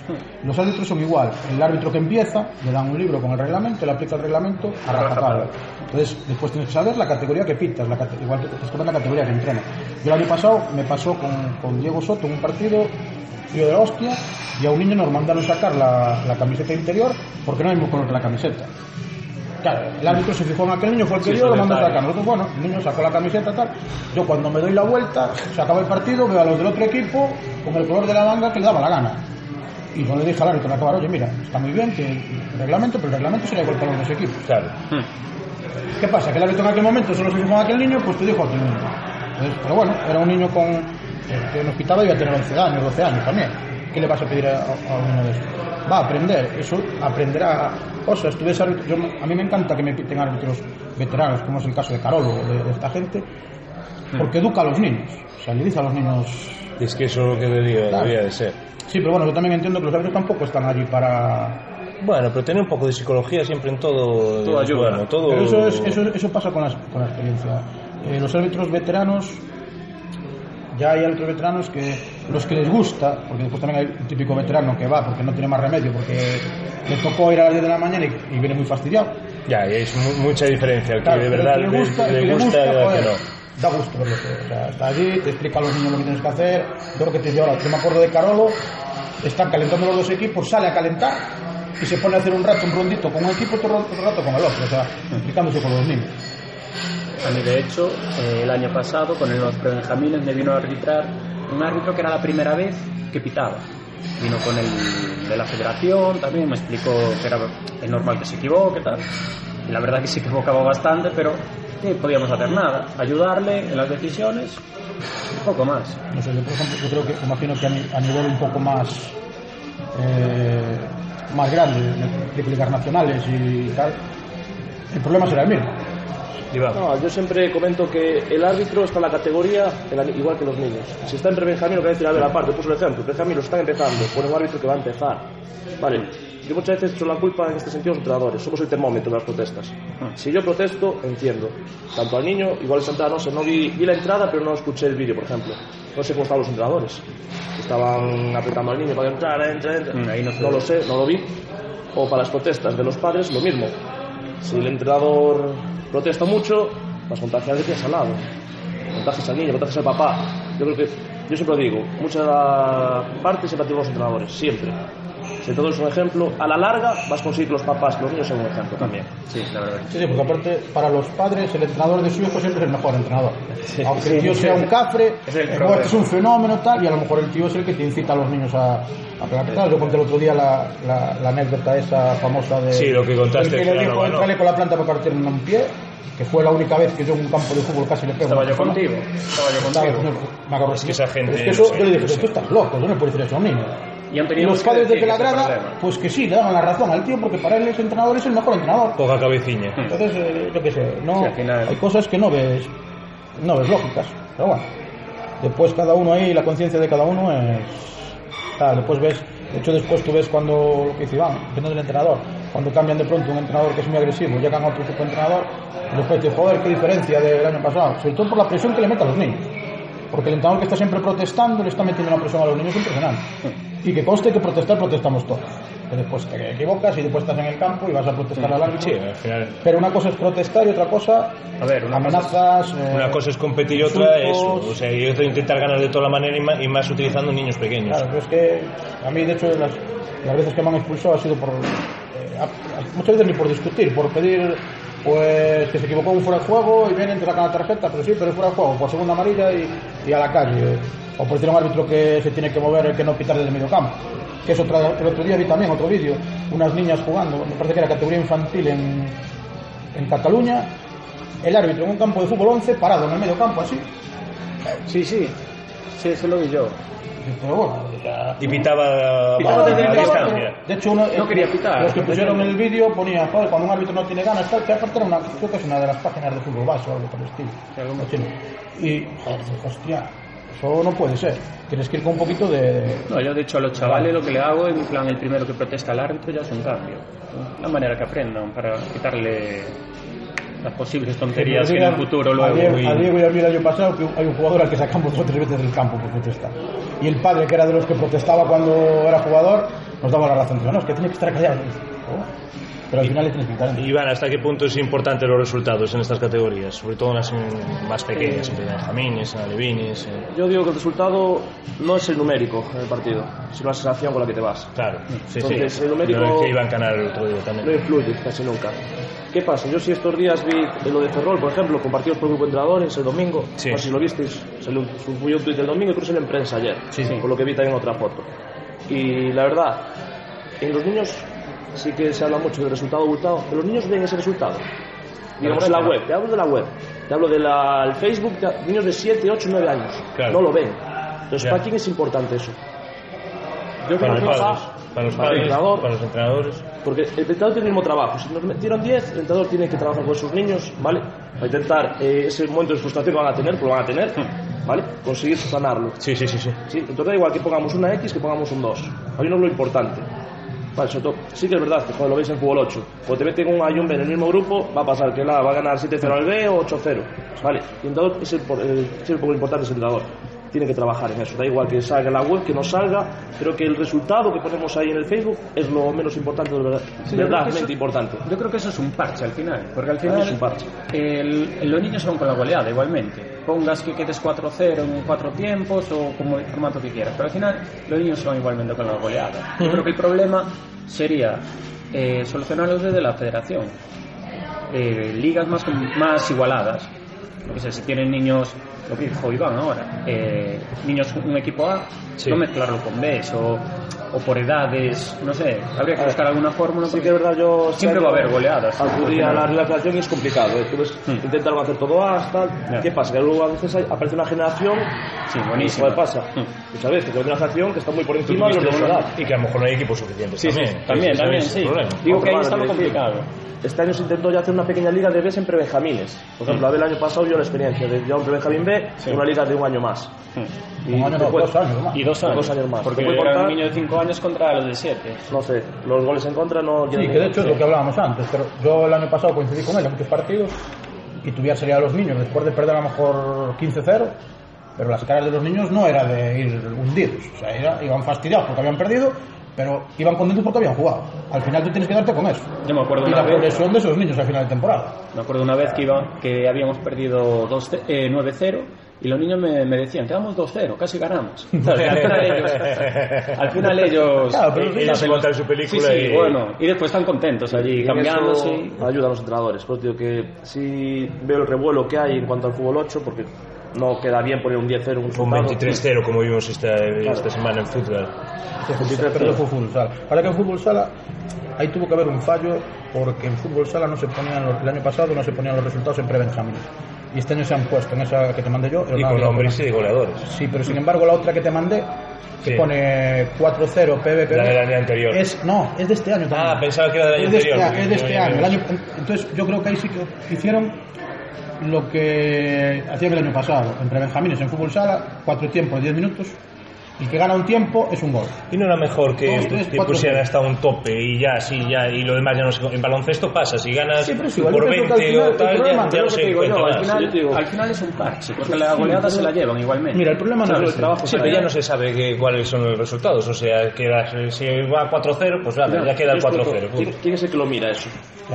Los árbitros son igual. El árbitro que empieza le dan un libro con el reglamento, le aplica el reglamento a rajatabla. Entonces, después tienes que saber la categoría que pitas, la igual que saber la categoría que entrena. Yo el año pasado me pasó con, con Diego Soto en un partido tío de la hostia y a un niño nos mandaron sacar la, la camiseta interior porque no hay que la camiseta. Claro, el árbitro se fijó en aquel niño, fue el que Sí, dio, lo mandó a sacar. Nosotros, bueno, el niño sacó la camiseta tal. Yo cuando me doy la vuelta, se acaba el partido, veo a los del otro equipo con el color de la manga que le daba la gana. Y no le dije al árbitro, acabar, oye, mira, está muy bien que el reglamento, pero el reglamento sería igual para los dos equipos. Claro. ¿Qué pasa? Que el árbitro en aquel momento solo se fijó en aquel niño, pues te dijo a aquel niño. Entonces, pero bueno, era un niño con que- que nos quitaba y iba a tener 11 años, 12 años también. ¿Qué le vas a pedir a, a un niño de eso? Va a aprender, eso aprenderá cosas. Tú ves yo- a mí me encanta que me piten árbitros veteranos, como es el caso de Carolo, de, de esta gente, porque educa a los niños. O sea, le dice a los niños Es que eso es lo que debería, Claro. debería de ser. Sí, pero bueno, yo también entiendo que los árbitros tampoco están allí para... Bueno, pero tener un poco de psicología siempre en todo. Todo ayuda. Bueno, todo... Pero eso, es, eso, eso pasa con la, con la experiencia. Eh, los árbitros veteranos, ya hay árbitros veteranos que los que les gusta, porque después también hay un típico veterano que va porque no tiene más remedio, porque le tocó ir a las 10 de la mañana y, y viene muy fastidiado. Ya, y es mu- mucha diferencia. El que Claro, de verdad el que le gusta, el le, que le gusta, gusta, y el que joder, no. da gusto verlo. O sea, está allí, te explica a los niños lo que tienes que hacer. Yo lo que te digo ahora, yo me acuerdo de Carolo, están calentando los dos equipos, sale a calentar y se pone a hacer un rato, un rondito con un equipo, otro, otro rato con el otro, o sea, explicándose con los niños. A mí, de hecho, eh, el año pasado, con los prebenjamines, me vino a arbitrar un árbitro que era la primera vez que pitaba. Vino con el de la federación, también me explicó que era normal que se equivoque, tal. Y la verdad que se equivocaba bastante, pero no podíamos hacer nada. Ayudarle en las decisiones, un poco más. No sé, yo creo que, imagino que a nivel un poco más eh, más grande, de, de ligas nacionales y tal, el problema será el mismo. No, yo siempre comento que el árbitro está en la categoría en la- igual que los niños. Si está en prebenjamín, lo que hay que decir, a ver, aparte, puse el ejemplo, prebenjamín los están empezando, pone un árbitro que va a empezar. Vale, yo muchas veces echo la culpa en este sentido a los entrenadores, somos el termómetro de las protestas. Si yo protesto, entiendo. Tanto al niño, igual es entrada, no sé, no vi, vi la entrada, pero no escuché el vídeo, por ejemplo. No sé cómo estaban los entrenadores. Estaban apretando al niño para que entrara, entra, entra. Mm, ahí no no lo sé, no lo vi. O para las protestas de los padres, lo mismo. Si el entrenador protesta mucho, vas a contagiar que tienes al lado. Contagias al niño, contagias al papá. Yo creo que, yo siempre lo digo, mucha parte siempre tienen los entrenadores, siempre. Si el entrenador es un ejemplo, a la larga vas a conseguir que los papás, los niños sean un ejemplo también. Sí, la verdad. Sí, sí, porque aparte, para los padres, el entrenador de su hijo siempre es el mejor entrenador. Aunque el tío sí. sea un cafre, Es el problema. este es un fenómeno tal, y a lo mejor el tío es el que te incita a los niños a, a pegar patadas. Yo conté el otro día la, la, la anécdota esa famosa de... Sí, lo que contaste, el que le claro, dijo, bueno. entrale con la planta para partirme un pie, que fue la única vez que yo en un campo de fútbol casi le pego. Estaba yo persona. contigo. Estaba yo Estaba contigo. con- me acuerdo Es que esa gente, Es que no eso, sé, yo le dije, no tú estás loco, yo no puedo decir eso a un niño. Y han Y tenido los padres desde la grada, pues que sí, le daban la razón al tío, porque para él ese entrenador es el mejor entrenador. Poca cabeciña. Entonces, eh, yo qué sé, no, Sí, al final- hay cosas que no ves, no ves lógicas, pero bueno. Después cada uno ahí, la conciencia de cada uno es... tal, después ves, de hecho después tú ves cuando, lo que dice Iván, depende del entrenador, cuando cambian de pronto un entrenador que es muy agresivo, llegan a otro tipo de entrenador, y después te joder, qué diferencia del año pasado, sobre todo por la presión que le mete a los niños. Porque el entrenador que está siempre protestando le está metiendo una presión a los niños impresionante. Y que conste que protestar, protestamos todos. Que después te equivocas y después estás en el campo y vas a protestar al árbitro. Sí, al final. Pero una cosa es protestar y otra cosa, A ver, una amenazas. eh, Una cosa es competir y otra es o sea, y otra intentar ganar de toda la manera y más, y más utilizando niños pequeños. Claro, pero es que a mí, de hecho, las, las veces que me han expulsado ha sido por. Muchas veces ni por discutir, por pedir pues que se equivocó un fuera de juego y vienen, te sacan la tarjeta, pero sí, pero es fuera de juego, por segunda amarilla y, a la calle. O por a un árbitro que se tiene que mover, que no pitar desde el medio campo. Que es otra, el otro día vi también otro vídeo, unas niñas jugando, me parece que era categoría infantil en, en Cataluña, el árbitro en un campo de fútbol 11 parado en el medio campo así. Sí, sí. Sí, eso lo vi yo. Pero bueno, ya- Y pitaba, Pitaba a desde el distancia. De hecho, uno, No quería pitar. Los que pusieron el vídeo ponían, joder, cuando un árbitro no tiene ganas, tal, que aparte era una, creo que es una de las páginas de fútbol base o algo por el estilo. Y, joder, hostia, eso no puede ser. Tienes que ir con un poquito de. No, yo de hecho a los chavales lo que le hago, en plan el primero que protesta al árbitro ya es un cambio. La manera que aprendan para quitarle las posibles tonterías que en el futuro luego... A Diego y a mí el año pasado que hay un jugador al que sacamos dos o tres veces del campo por protestar. Y el padre, que era de los que protestaba cuando era jugador, nos daba la razón. Dijo, no, es que tiene que estar callado. Oh. Pero al final le tienes que quitar. Iván, ¿hasta qué punto es importante los resultados en estas categorías? Sobre todo en las más pequeñas, en benjamines, en alevines. en- Yo digo que el resultado no es el numérico en el partido, sino la sensación con la que te vas. Claro, sí, Entonces, sí. el numérico- Lo que Iván Canal el otro día No también. influye casi nunca. ¿Qué pasa? Yo si estos días vi lo de Ferrol, por ejemplo, compartidos por el grupo de entrenadores el domingo, Sí. no sé si lo visteis, salió un, subió un tuit el domingo y creo que en prensa ayer, por lo que vi también otra foto. Y la verdad, en los niños sí que se habla mucho del resultado abultado, pero los niños ven ese resultado. Digamos en la web, te hablo de la web, te hablo del Facebook, te- niños de 7, 8, 9 años, Claro. no lo ven. Entonces, Ya. ¿para quién es importante eso? Yo Para creo los que padres, para los padres, para los entrenadores. Porque el entrenador tiene el mismo trabajo. Si nos metieron 10, el entrenador tiene que trabajar con sus niños, ¿vale? Para intentar eh, ese momento de frustración que van a tener, porque lo van a tener, ¿vale? Conseguir sanarlo. Sí, sí, sí, sí. ¿sí? Entonces da igual que pongamos una X que pongamos un 2. Ahí no es lo importante. Vale, sobre todo, sí que es verdad que joder, lo veis en fútbol 8. Cuando te meten un A y un B en el mismo grupo, va a pasar que la va a ganar 7-0 al B o 8-0. Vale, y el entrenador es el, el, sí, el poco importante es el entrenador. Tiene que trabajar en eso. Da igual que salga la web, que no salga. Creo que el resultado que ponemos ahí en el Facebook es lo menos importante, de verdad, Sí, verdaderamente eso- importante. Yo creo que eso es un parche al final, porque al final es un parche. el- los niños van con la goleada igualmente. Pongas que quedes 4-0 en cuatro tiempos o como el formato que quieras, pero al final los niños van igualmente con la goleada. Yo creo que el problema sería eh, solucionarlo desde la federación. Eh, ligas más, más igualadas. Lo que sé, si tienen niños, lo que dijo Iván ahora, eh, niños un equipo A, Sí. no mezclarlo con B o, o por edades, no sé, habría que buscar alguna fórmula. Sí porque que es verdad, yo Siempre va a haber goleadas. Acudí a la relación y es complicado. ¿eh? Tú ves, Hmm. intentaron hacer todo A, tal. Ya. ¿Qué pasa? Que luego a veces aparece una generación. Sí, buenísima. ¿Qué pasa? Hmm. Muchas veces que hay una generación que está muy por encima de los de edad. y que a lo mejor no hay equipos suficientes Sí, sí, también. también, Ese también, el sí. problema. Digo que ahí está lo complicado. Este año se intentó ya hacer una pequeña liga de Bs en prebenjamines. Por ejemplo, a ver, el año pasado yo la experiencia de ya un prebenjamín B Sí. y una liga de un año más. Hmm. Y Un año, te no, puede- dos años más. Y dos años. Dos años más. Porque era contar- un niño de 5 años contra los de 7. No sé, los goles en contra no Sí, que de hecho es lo que hablábamos antes, pero yo el año pasado coincidí con él en muchos partidos y tuviera sería a los niños después de perder a lo mejor 15-0, pero las caras de los niños no era de ir hundidos, o sea, era- iban fastidiados porque habían perdido, pero iban contentos porque habían jugado. Al final tú tienes que darte con eso. Yo me acuerdo Y una la vez, progresión de esos niños al final de temporada. me acuerdo una vez que, iba, que habíamos perdido 2 eh, 9-0 y los niños me, me decían, quedamos 2-0, casi ganamos. al, final ellos, al final ellos... Claro, pero Ellos hacen su Sí, película sí, y- bueno, y después están contentos allí, Y cambiándose. eso ayuda a los entrenadores. Pues digo que sí veo el revuelo que hay en cuanto al fútbol 8, porque no queda bien poner un 10-0 un Un resultado. 23-0 como vimos esta, esta semana en fútbol. Pero fue fútbol sala. Ahora que en fútbol sala ahí tuvo que haber un fallo porque en fútbol sala no se ponían los- el año pasado no se ponían los resultados en pre-Benjamín. Y este año se han puesto en esa que te mandé yo. Y con por- y goleadores. Sí, pero sin embargo la otra que te mandé que Sí. pone 4-0 PBP. La del año anterior. Es, no, es de este año también. Ah, pensaba que era del año es de este, anterior, año, es de este año. El año- Entonces yo creo que ahí sí que hicieron lo que hacían el año pasado. Entre Benjamines en fútbol sala, cuatro tiempos, 10 minutos. Y que gana un tiempo es un gol. Y no era mejor que, Dos, tres, que cuatro, pusieran hasta un tope y ya, sí, ya, y lo demás ya no sé. En baloncesto pasa, si ganas Sí, igual, por yo pienso que 20 al final o el tal, ya, problema- ya es no se digo yo, encuentra al final, digo- al final es un parche, porque la goleada se la llevan igualmente. Mira, el problema no Claro, es el trabajo Sí, se pero ya no se sabe que- cuáles son los resultados. O sea, que si va 4-0, pues nada, ya queda el 4-0. ¿Quién, es el que lo mira eso?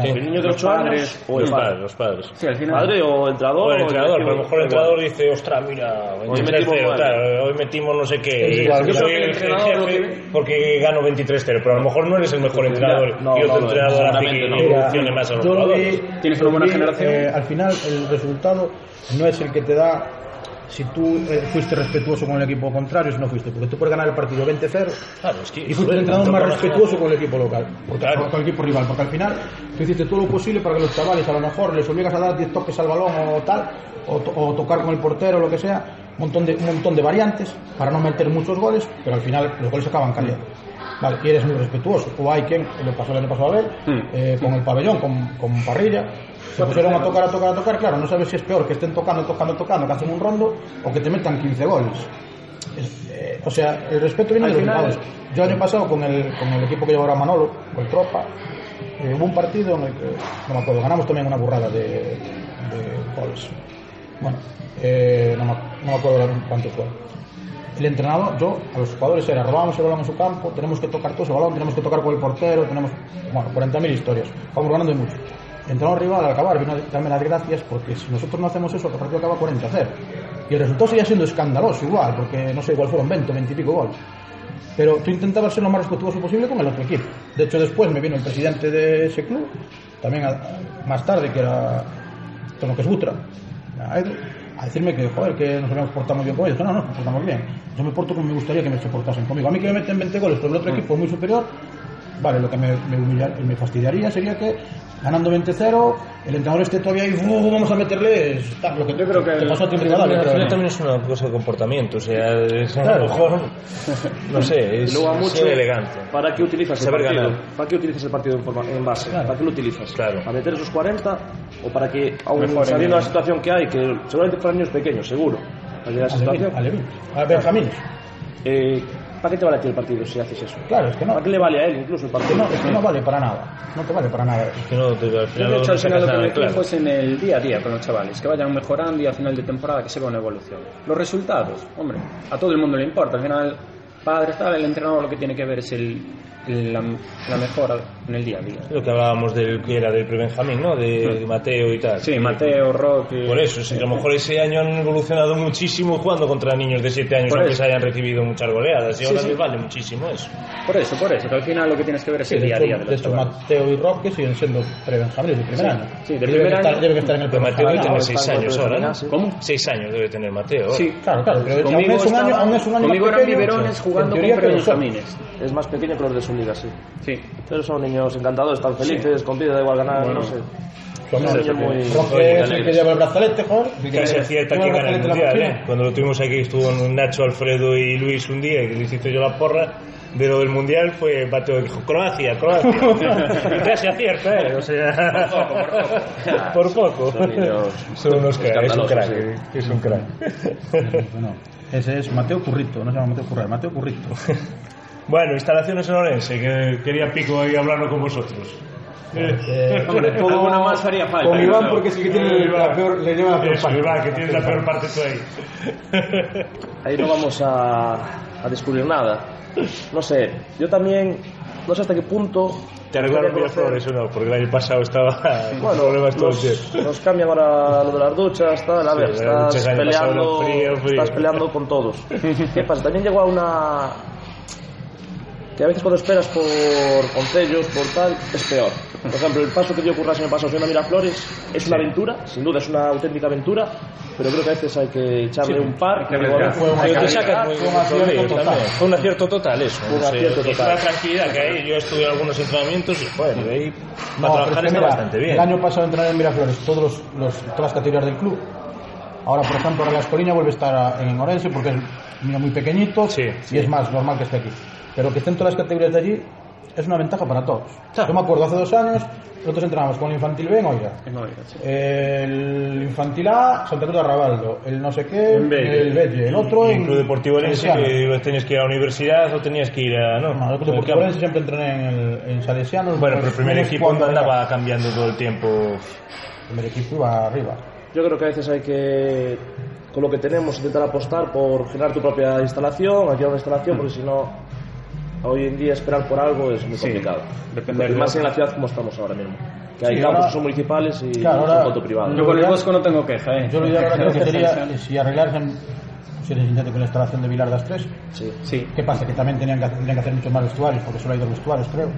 ¿El niño de Los 8 padres, años o el Los padre? padres, los padres. Sí, al final. ¿Padre o entrenador? O el pero a lo mejor el entrenador dice, ostras, mira, Hoy 23-0, metimos tal, nueve". hoy metimos no sé qué, Yo soy el jefe que- porque gano 23-0, pero a lo mejor no eres el mejor entrenador no, y otro no, no, entrenador hace que evolucione más a los jugadores. Tienes una buena vi, generación. eh, al final, el resultado no es el que te da si tú eh, fuiste respetuoso con el equipo contrario, si no fuiste. Porque tú puedes ganar el partido 20-0 Claro, es que y fuiste el entrenador más respetuoso con el equipo local, porque, Claro. con el equipo rival. Porque al final tú hiciste todo lo posible para que los chavales a lo mejor les obligas a dar 10 toques al balón o tal, o, to- o tocar con el portero o lo que sea, montón, de, un montón de variantes para no meter muchos goles, pero al final los goles acaban cayendo. Vale, y eres muy respetuoso. O hay quien, le pasó el año pasado a Abel, eh, con el pabellón, con, con parrilla, se pusieron a tocar, a tocar, a tocar. Claro, no sabes si es peor que estén tocando, tocando, tocando, que hacen un rondo, o que te metan 15 goles. Es- eh, o sea, el respeto viene de los jugadores. Yo el año pasado con el, con el equipo que llevaba Manolo, con el Tropa, eh, hubo un partido en el que, no me acuerdo, ganamos también una burrada de, de goles. Bueno, eh, no, me, no me acuerdo cuánto fue. El entrenador, yo, a los jugadores era, robamos el balón en su campo, tenemos que tocar todo ese balón, tenemos que tocar con el portero, tenemos, bueno, 40.000 historias. Vamos ganando mucho. El entrenador rival al acabar vino a darme las gracias porque si nosotros no hacemos eso, el partido acaba 40-0. Y el resultado seguía siendo escandaloso igual, porque no sé, igual fueron 20 o 20 y pico goles. Pero tú intentabas ser lo más respetuoso posible con el otro equipo. De hecho, después me vino el presidente de ese club, también a- más tarde, que era con lo que es Butra, a decirme que, joder, que nos habíamos portado muy bien con ellos. No, no, nos portamos bien. Yo me porto como me gustaría que me se portasen conmigo. A mí que me meten 20 goles, pero el otro equipo es muy superior, vale, lo que me, me, humillar- me fastidiaría sería que ganando 20-0, el entrenador esté todavía ahí, "Uh, vamos a meterles tal, lo que Yo creo que te pasó a ti en también es una cosa de comportamiento, o sea, es a lo mejor, no sé, es luego mucho, ser elegante. ¿para qué utilizas el partido? ganar. ¿Para qué utilizas el partido en, forma- en base? Claro. ¿Para qué lo utilizas? Claro. ¿Para meter esos 40 o para que, aún Mejoren sabiendo la situación que hay, que seguramente fueron niños pequeños, seguro, para llegar a esa situación, Benjamines. eh, ¿para qué te vale a ti el partido si haces eso? Claro, es que no. ¿Para qué le vale a él incluso el Que partido? no, es que no vale para nada. No te vale para nada. Que no, te- al Yo, final de no hecho, al final lo que me claro. es en el día a día con los chavales, que vayan mejorando y a final de temporada que se vea una evolución. Los resultados, hombre, a todo el mundo le importa. Al final, padre, tal, el entrenador lo que tiene que ver es el, el- la, la mejora en el día a día. Lo que hablábamos del que era del pre-Benjamín, ¿no? De, de Mateo y tal. Sí, Mateo, Roque. Por eso, sí, a lo mejor ese año han evolucionado muchísimo jugando contra niños de 7 años, aunque se hayan recibido muchas goleadas. Y ahora sí. les vale muchísimo eso. Por eso, por eso, que al final lo que tienes que ver es Sí, el día a día de de hecho, chavales. Mateo y Roque siguen siendo pre-benjamines de primer año. sí, de primer estar- año. Deben estar en el Pero Mateo debe pre-benjamín. tener ahora 6 está en años ahora, ¿no? pre-benjamín, ¿Cómo? 6 años debe tener Mateo ahora. Sí, Claro, claro, pero Conmigo aún es un año, aún es un año conmigo más eran biberones jugando con que nosotros. benjamines. Es más pequeño que los de su liga, sí. Sí. Pero son niños encantadores, están felices, compiten, da igual ganar, no sé. Niños niños muy, Roque muy es el que lleva el brazalete, joder. Casi el el brazalete en la mundial. ¿eh? Cuando lo tuvimos aquí estuvo Nacho, Alfredo y Luis un día, que les hice yo la porra de lo del mundial, fue Mateo que dijo Croacia, Croacia. y casi acierta, ¿eh? O sea, por poco. Son niños Son unos cracks, es un crack, escandalosos, eh, es un crack. Bueno, ese es Mateo Currito, no se llama Mateo Curra, es Mateo Currito. Bueno, instalaciones en Orense, que quería Pico ahí hablarlo con vosotros. Eh, Hombre, alguna más haría falta. Con Iván porque es el que tiene la peor, le lleva la peor Eso, parte. Iván, que tienes la peor parte tú ahí. Ahí no vamos a, a descubrir nada. No sé, yo también, no sé hasta qué punto... ¿Te arreglaron Miraflores o no? Porque el año pasado estaba con Bueno, problemas todo el nos, tiempo. nos cambian ahora lo de las duchas, tal, a Sí, ver, duchas estás peleando, frío, frío. estás peleando con todos. ¿Qué pasa? También llegó a una que a veces cuando esperas por concellos, por tal, es peor. Por ejemplo, el paso que dio Curras en el paso de Miraflores es una aventura, sin duda es una auténtica aventura, pero creo que a veces hay que echarle un par. que fue una calidad, fue un acierto total. Fue un acierto total eso. Fue un acierto y total. fue la tranquilidad que hay. Yo estuve en algunos entrenamientos y bueno, ahí No, para trabajar es está mira, bastante bien. El año pasado entrené en Miraflores todos los, los- todas las categorías del club. Ahora, por ejemplo, ahora la Escoliña vuelve a estar en Orense porque es muy pequeñito Sí, y es más normal que esté aquí. Pero que estén todas las categorías de allí es una ventaja para todos. Yo me acuerdo hace dos años, nosotros entrenábamos con el infantil B en Oiga. No, oiga, sí. El infantil A, Santa Cruz de Arrabaldo. El no sé qué, En Belle. el Belle. El otro en en Club Deportivo Orense que tenías que ir a la universidad o tenías que ir a... No, No, el Club Deportivo Orense siempre entrené en, el, en Salesianos. Bueno, pero el primer equipo andaba cambiando todo el tiempo. El primer equipo iba arriba. Yo creo que a veces hay que, con lo que tenemos, intentar apostar por generar tu propia instalación, alquilar una instalación, porque si no, hoy en día esperar por algo es muy Sí, complicado. depender más en la ciudad como estamos ahora mismo. Que hay Sí, campos ahora- que son municipales y Claro, son ahora- foto privado. Yo con el Bosco no tengo queja, ¿eh? Yo lo ahora que sería si arreglasen si eres intento con la instalación de Vilar das 3. Sí. Sí, ¿Qué pasa? Que también tenían que, tendrían que hacer muchos más vestuarios, porque solo hay dos vestuarios, creo.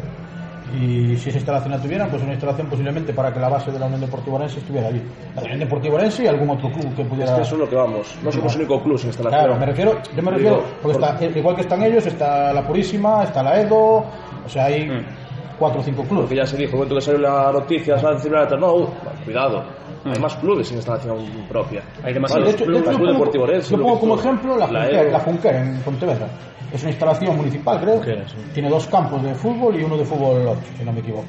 Y si esa instalación la tuvieran, pues una instalación posiblemente para que la base de la Unión Deportiva Orense estuviera allí. La Unión Deportiva Orense y algún otro club que Es pudiera... que eso es lo que vamos. No somos el único club sin instalación. Claro, me refiero, yo me Digo, refiero, porque por- está, igual que están ellos, está la Purísima, está la Edo, o sea, hay cuatro o cinco clubes. Porque ya se dijo, en el momento que salió la noticia, se va a decir, no, uh, cuidado, hay más clubes sin instalación propia. Hay demasiados de clubes. Club pongo, Deportivo Orense, yo pongo como ejemplo la, la Junquer, Evo. la Junquer en Pontevedra. Es una instalación municipal, creo. Junquera, sí. Tiene dos campos de fútbol y uno de fútbol 8, si no me equivoco.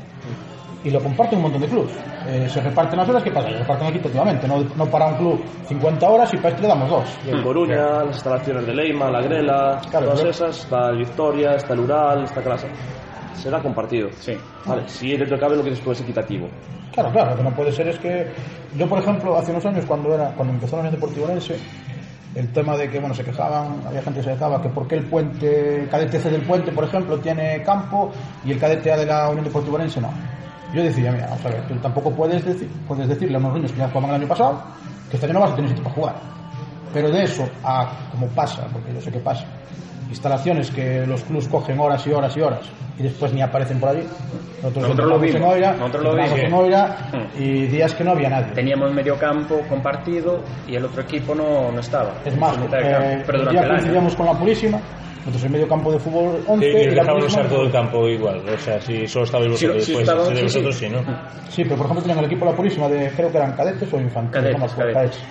Y lo comparten un montón de clubes. Eh, se reparten las horas, ¿qué pasa? Se reparten equitativamente. No, no para un club 50 horas y para este le damos dos. Y en Coruña, las instalaciones de Leima, la Grela, Claro, todas claro. esas, está el Victoria, está el Ural, está Clase. Será compartido. Sí. Vale, si dentro cabe lo que después es equitativo. Claro, claro, lo que no puede ser es que yo, por ejemplo, hace unos años cuando era cuando empezó la Unión Deportiva Orense, el tema de que bueno se quejaban, había gente que se quejaba que por qué el puente, el cadete C del puente, por ejemplo, tiene campo y el cadete A de la Unión Deportiva Orense no. Yo decía, mira, vamos a ver, tú tampoco puedes decir, puedes decirle a unos niños que ya jugaban el año pasado que este año no vas a tener sitio para jugar. Pero de eso a como pasa, porque yo sé que pasa, instalaciones que los clubs cogen horas y horas y horas y después ni aparecen por allí. Nosotros, Nosotros lo entrenamos en vimos, Oira, nosotros lo vimos. en Oira y días que no había nadie. Teníamos medio campo compartido y el otro equipo no, no estaba. Es más, eh, pero el durante día el coincidíamos con la Purísima, nosotros en medio campo de fútbol 11 Y, y dejaban usar todo el campo igual. O sea, si solo estabais Sí, vosotros, sí, pues estaban- si de sí, sí. vosotros sí, ¿no? Sí, pero por ejemplo tenían el equipo de la Purísima de, creo que eran cadetes o infantiles, Cadetes, no cadetes. cadetes.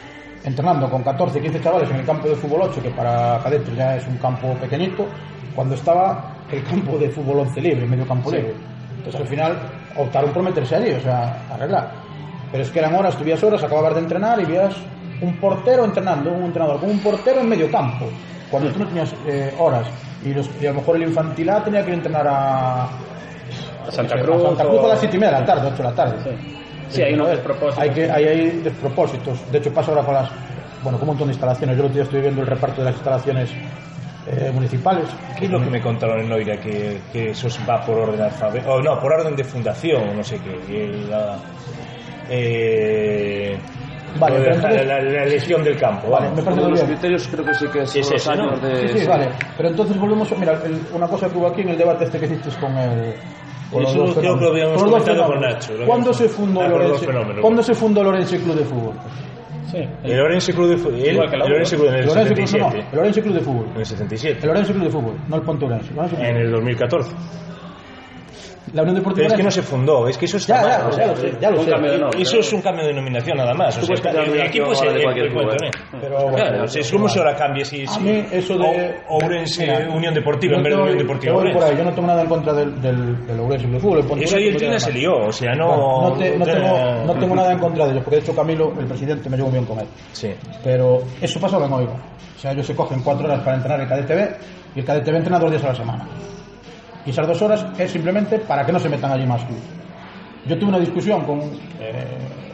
entrenando con 14, 15 chavales en el campo de fútbol 8, que para cadetes ya es un campo pequeñito, cuando estaba el campo de fútbol 11 libre, medio campo sí. libre. Entonces al final optaron por meterse allí, o sea, arreglar. Pero es que eran horas, tuvías horas, acababas de entrenar y veías un portero entrenando, un entrenador con un portero en medio campo, cuando tú no tenías eh, horas. Y, los, y a lo mejor el infantil A tenía que entrenar a, a Santa Cruz. Santa Cruz a las 7 y media de la tarde, 8 de la tarde. Sí. Sí, hay unos Joder, despropósitos. Hay, que, hay, hay despropósitos. De hecho, pasa ahora con las. Bueno, con un montón de instalaciones. Yo el otro día estoy viendo el reparto de las instalaciones eh, municipales. ¿Qué es lo que me contaron en Noira? Que, que eso va por orden alfabético. Oh, no, por orden de fundación, no sé qué. la, eh, Vale, de entonces- la, la- lesión del campo. Vale, vamos. me parece Uno de muy los bien. criterios creo que sí que es, Es los ese, ¿no? años de... Sí, sí, vale. Pero entonces volvemos a. Mira, el- una cosa que hubo aquí en el debate este que hiciste con el. Con Eso los dos creo que lo habíamos Con los dos comentado con fenómenos. Nacho, lo ¿Cuándo se fundó Ah, Lorenzo? ¿Cuándo se fundó Lorenzo Club de Fútbol? Sí. El Orense Club de Fútbol. El, Orense Club en el El Lorenzo Club, no, 77. el Lorenzo Club de Fútbol. En el 77. El Lorenzo Club de Fútbol, no el Ponte Orense. el de En el 2014. La Unión Deportiva Pero es que no se fundó, es que eso está Ya, ya, mal, o ya sea, lo sé, ya lo un sé. cambio de nombre. Eso es un cambio de denominación nada más. O sea, el de equipo es el, de cualquier el ¿eh? Pero bueno, Claro, es como si ahora cambie si, A si mí eso de... Ourense Unión Deportiva en vez de Unión Deportiva Ourense. ahí, yo no tengo nada en contra del, del, del Ourense Club Fútbol. Eso ahí el me se lió, o sea, no... No, no tengo, no tengo nada en contra de ellos, porque de hecho Camilo, el presidente, me llevo bien con él. Sí. Pero eso pasaba en Oigo. O sea, ellos se cogen cuatro horas para entrenar el KDTV y el KDTV entrena dos días a la semana. Y esas dos horas es simplemente para que no se metan allí más clubes. Yo tuve una discusión con eh,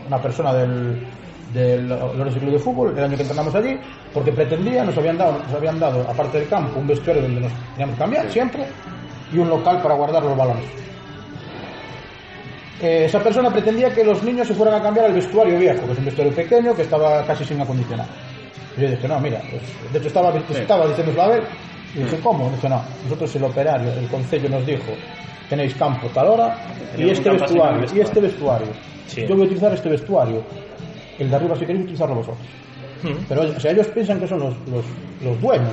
una persona del, del Lorenzo Club de Fútbol el año que entrenamos allí, porque pretendía, nos habían dado, nos habían dado, aparte del campo, un vestuario donde nos teníamos que cambiar siempre y un local para guardar los balones. Eh, esa persona pretendía que los niños se fueran a cambiar al vestuario viejo, que es un vestuario pequeño que estaba casi sin acondicionar. Y yo dije, no, mira, pues, de hecho estaba, estaba diciéndoslo a ver, Y dije, ¿cómo? Dice, no, nosotros el operario, el concello nos dijo, tenéis campo tal hora y este vestuario, el y este vestuario. Sí. Yo voy a utilizar este vestuario. El de arriba si queréis utilizarlo vosotros. Pero o sea, ellos piensan que son los, los, los dueños.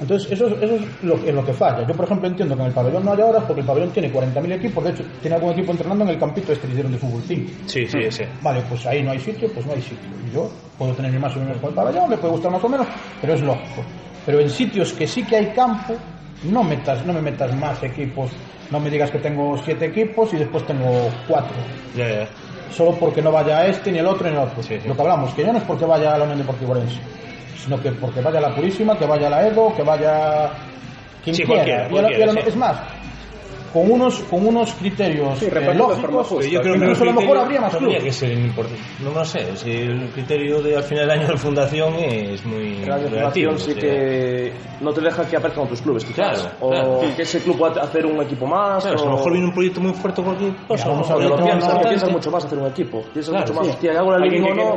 Entonces, eso, es- eso es lo, en lo que falla. Yo, por ejemplo, entiendo que en el pabellón no haya horas porque el pabellón tiene 40.000 equipos. De hecho, tiene algún equipo entrenando en el campito este que hicieron de fútbol 5. Sí, sí, ese. Vale, pues ahí no hay sitio, pues no hay sitio. Yo puedo tener mi más o menos con el pabellón, le puede gustar más o menos, pero es lógico. Pero en sitios que sí que hay campo, no metas, no me metas más equipos. No me digas que tengo siete equipos y después tengo cuatro. Solo porque no vaya este, ni el otro, ni el otro. Sí, sí. Lo que hablamos, que ya no es porque vaya a la Unión Deportiva Orense, sino que porque vaya la Purísima, que vaya la Edo, que vaya quien Sí, quiera. cualquiera, Y a lo- cualquiera, y a lo- sí. Es más, con unos, con unos criterios Sí, eh, lógicos, justa. Yo creo que incluso a lo mejor habría más clubes. que ser importante. No, no sé, si el criterio de al final del año de fundación es muy relativo. fundación sí o sea, que no te deja que aparezcan otros clubes, quizás. Claro, o claro. que ese club pueda hacer un equipo más. Claro, o... a lo mejor viene un proyecto muy fuerte cosa. vamos ¿no? a ver, Pero no, piensas, piensas mucho más hacer un equipo. Piensas Claro, mucho más. sí. Hostia, ¿hago la liga no?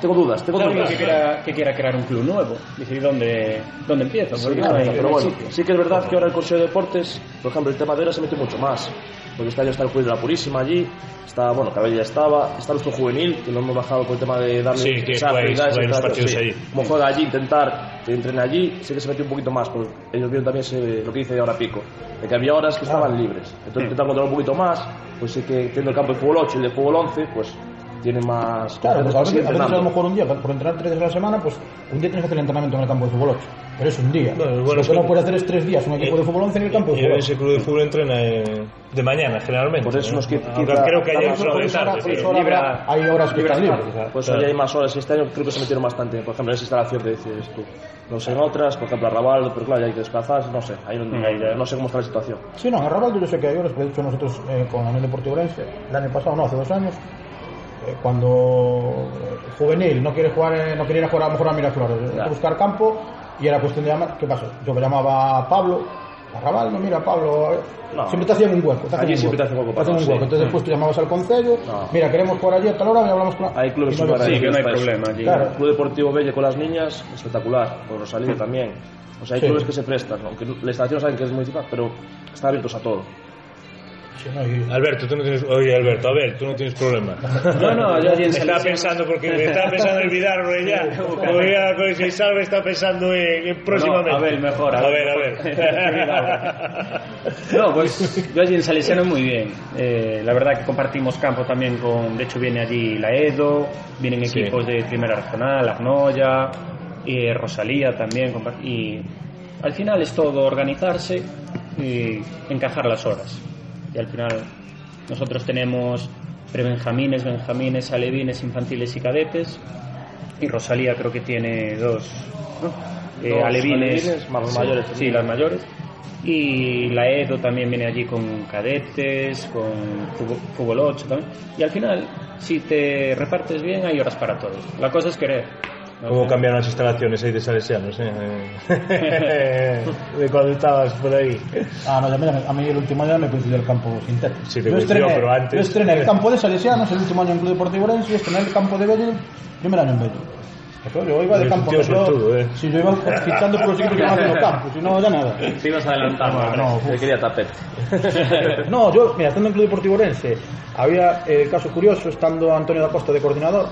Tengo dudas, tengo dudas. que quiera, que quiera crear un club nuevo, decidir dónde, dónde hay- pero bueno, sí que es verdad que ahora el Consejo de Deportes, por ejemplo, el tema de ahora se mete mucho más. Porque este año está el Club de la Purísima allí, está, bueno, Cabella ya estaba, está nuestro juvenil, que lo hemos bajado con el tema de darle Sí, que esa los partidos sí. allí. Como juega allí, intentar que entrene allí, sí que se metió un poquito más, porque ellos vieron también lo que dice ahora Pico, de que había horas que estaban libres. Entonces intentar controlar un poquito más, pues sí que teniendo el campo de fútbol 8 y el de fútbol 11, pues tiene más... Claro, pues a veces, a veces a lo mejor un día, por entrenar tres días a la semana, pues un día tienes que hacer el entrenamiento en el campo de fútbol 8. Pero es un día. Bueno, bueno, lo es que que- no puedes hacer es tres días un equipo de fútbol 11 en el campo de Y fútbol 8. ese club de fútbol entrena eh, de mañana, generalmente. Por eso ¿no? nos quita- quita- creo que fue Por de tarde, eso ahora Libra- hay horas que están libres. Pues Claro. hoy hay más horas este año creo que se metieron bastante, por ejemplo, en esa instalación que dices tú. No sé en otras, por ejemplo, Arrabal, pero claro, ya hay que desplazarse, no sé, ahí no, ya no sé cómo está la situación. Sí, no, en Arrabal yo sé que hay horas, pero de hecho nosotros eh, con la Unión Deportiva Orense, el año pasado, no, hace dos años, eh, cuando el juvenil no quiere jugar, eh, no quería ir a jugar a lo mejor a Miraflores, hay que Ya. buscar campo y era cuestión de llamar, ¿qué pasó? Yo me llamaba a Pablo, Arrabal, no, mira, Pablo, eh, No. siempre te hacían un hueco. Te hacían Allí un siempre te hacen hueco para hacían un hueco. sí. Entonces después tú llamabas al concello, No. mira, queremos jugar allí a tal hora y hablamos con Hay clubes no Sí, que no hay problema allí. Claro. Club Deportivo Belle con las niñas, espectacular, con Rosalía también. O sea, hay Sí. clubes que se prestan, aunque la instalación saben que es municipal, pero están abiertos a todo. Alberto, tú no tienes. Oye, Alberto, a ver, tú no tienes problema. No, no, yo allí en Estaba pensando, porque estaba pensando en olvidarlo ya. Porque ya, con si salve, está pensando en, en próximamente. No, a ver, mejor, A, a ver, ver, a ver. No, pues yo allí en Salesiano muy bien. Eh, la verdad que compartimos campo también con, de hecho viene allí la Edo, vienen Sí. equipos de Primera Regional, Agnoya, y Rosalía también. Y al final es todo organizarse y encajar las horas. Y al final nosotros tenemos prebenjamines, benjamines, alevines, infantiles y cadetes. Y Rosalía creo que tiene dos, ¿no? Eh, Dos alevines, alevines, más los sí, mayores. Sí, las mayores. Y la Edo también viene allí con cadetes, con fútbol 8 también. Y al final, si te repartes bien, hay horas para todos. La cosa es querer. ¿Cómo cambiaron las instalaciones ahí de Salesianos? Eh? de cuando estabas por ahí. Ah, no, ya mira, a mí el último año me coincidió el campo sintético. Sí, te yo, coincidió, estrené, pero antes- yo estrené el campo de Salesianos el último año en Club Deportivo Orense y estrené el campo de Bello el primer año en Bello. Eso, yo iba de campo. yo- suertudo, ¿eh? Si yo iba fichando por los equipos que iban haciendo campo, si no, ya nada. Te ibas adelantando. No, Se quería tapete. no, yo, mira, estando en Club Deportivo Orense, había eh, el caso curioso, estando Antonio da Costa de coordinador,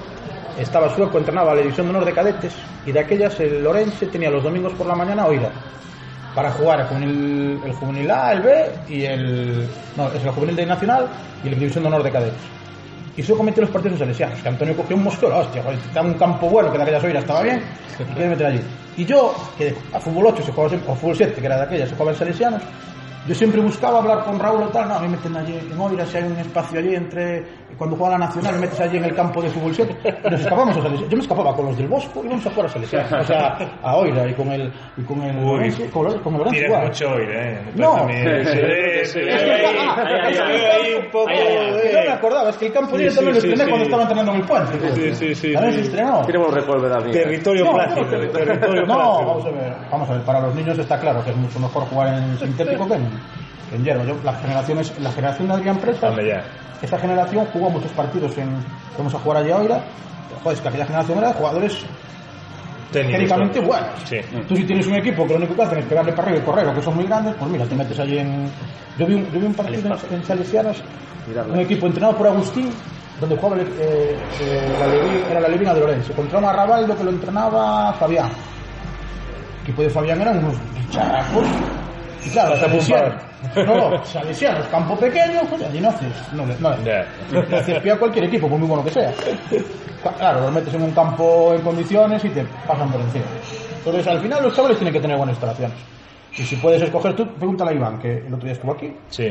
estaba sueco, entrenaba la División de Honor de Cadetes, y de aquellas el Orense tenía los domingos por la mañana oída, para jugar el juvenil, el juvenil A, el B, y el... No, es el juvenil de Nacional y la División de Honor de Cadetes. Y sueco metió los partidos salesianos, que Antonio cogió un mosquero, hostia, da un campo bueno, que de aquellas oídas estaba bien, quiere meter allí. Y yo, que a fútbol 8 se jugaba o fútbol 7, que era de aquellas, se jugaba en salesianos, yo siempre buscaba hablar con Raúl o tal, no, a mí me meten allí en Oira, si hay un espacio allí entre. Cuando juega la Nacional, me metes allí en el campo de fútbol 7. Y nos escapamos a Salesianos. Yo me escapaba con los del Bosco y íbamos a jugar a Salesianos. O sea, a Oira y con el. Y con el. Uy. Orense, con, el- con el Orense igual. mucho hoy, ¿eh? No. Se ve, ahí, un poco. Yo me acordaba, es que el campo Sí, yo también sí, lo estrené sí, cuando sí. estaba entrenando en el puente. Sí, sí, sí, También sí. se estrenó. Buenos recuerdos de David. Territorio No, plácido. no, No, vamos a ver, vamos a ver, para los niños está claro que es mucho mejor jugar en sintético que en, en hierba. Yo, las generaciones, la generación de Adrián Presas, esa generación jugó muchos partidos en, vamos a jugar allí ahora, joder, es que aquella generación era de jugadores Técnicos, técnicamente buenos. Sí. Tú si tienes un equipo que lo único que hacen es pegarle para arriba y correr, o que son muy grandes, pues mira, te metes ahí en... Yo vi un, yo vi un partido en, en Salesianas, un equipo entrenado por Agustín, donde jugaba eh, eh, la Levi- era la Levina de Lorenzo, contra un Arrabaldo que lo entrenaba Fabián. El equipo de Fabián eran unos bicharacos. Y claro, Vas a Salesianos. No, Salesianos, campo pequeño, pues allí no haces, no, no, Ya. le haces pie a cualquier equipo, por muy bueno que sea. Claro, los metes en un campo en condiciones y te pasan por encima. Entonces, al final los chavales tienen que tener buenas instalaciones. Y si puedes escoger, tú pregúntale a Iván, que el otro día estuvo aquí, Sí.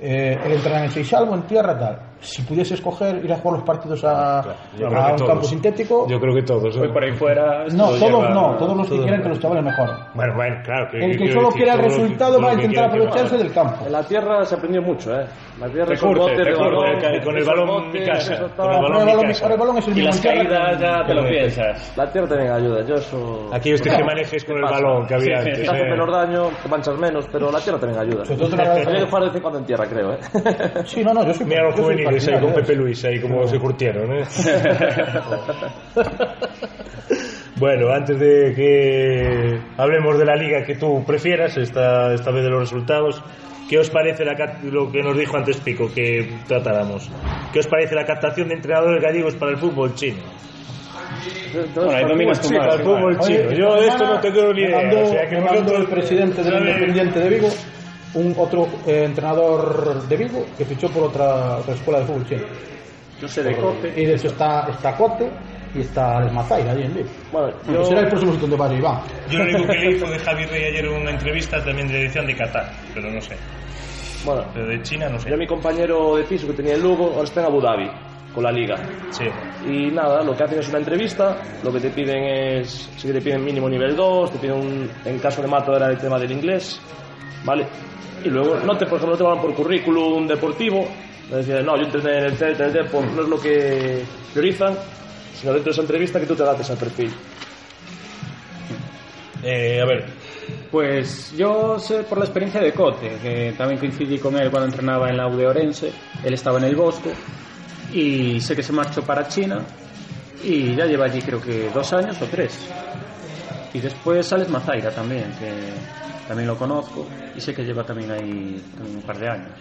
eh, él entrena en Seixalvo, en tierra, tal. Si pudiese escoger ir a jugar los partidos a, creo a que un todos. campo sintético, Yo creo que todos. Hoy por ahí fuera. no, todos lleva- no, todos los que no. que los chavales mejoren. Bueno, bueno, claro. El que solo quiera el que- resultado va a que intentar que aprovecharse del campo. En la tierra se aprendió mucho, ¿eh? La tierra Te son curte, botes te de curte, balón, con el- con el esos balón mi casa, con el balón mi casa. ahora el balón es el Y las caídas que- ya te lo piensas. La tierra también ayuda. Yo eso... Aquí usted que manejes con el balón que había antes. Te hace eh. menos daño, te manchas menos, pero la tierra también ayuda. Habría que jugar de vez en cuando en tierra, creo, ¿eh? Sí, no, no, yo soy Mira los yo juveniles ahí con Pepe. Luis, ahí como se curtieron. ¿eh? bueno, antes de que hablemos de la liga que tú prefieras, esta, esta vez de los resultados, ¿qué os parece la, lo que nos dijo antes Pico que tratáramos? ¿Qué os parece la captación de entrenadores gallegos para el fútbol chino? Bueno, ahí dominas tú más. fútbol chino. Yo de esto no tengo ni idea. mandó- o sea, que me mandó el presidente del. Independiente de Vigo, un otro eh, entrenador de Vigo que fichó por otra, otra escuela de fútbol chino. Yo sé de Cote. Y de hecho está, está Cote y está el Mazaira allí en Vigo. Bueno, yo... será el próximo sitio donde va Iván. Yo lo único que leí fue de Javi Rey ayer en una entrevista también de edición de Qatar, pero no sé. Bueno, Pero de China no sé. yo mi compañero de piso que tenía en Lugo, ahora está en Abu Dhabi, con la liga. Sí. Y nada, lo que hacen es una entrevista, lo que te piden es, sí que te piden mínimo nivel 2, te piden un, en caso de mato era el tema del inglés, ¿vale? Y luego, no te, por ejemplo, no te van por currículum deportivo, decir, no, yo entrené en el Celta, en el Depor, no es lo que priorizan, sino dentro de esa entrevista que tú te adaptes al perfil. Eh, a ver, Pues yo sé por la experiencia de Cote, que también coincidí con él cuando entrenaba en la U de Orense. Él estaba en el Bosco y sé que se marchó para China y ya lleva allí creo que dos años o tres. Y después Alex Mazaira también, que también lo conozco y sé que lleva también ahí también un par de años.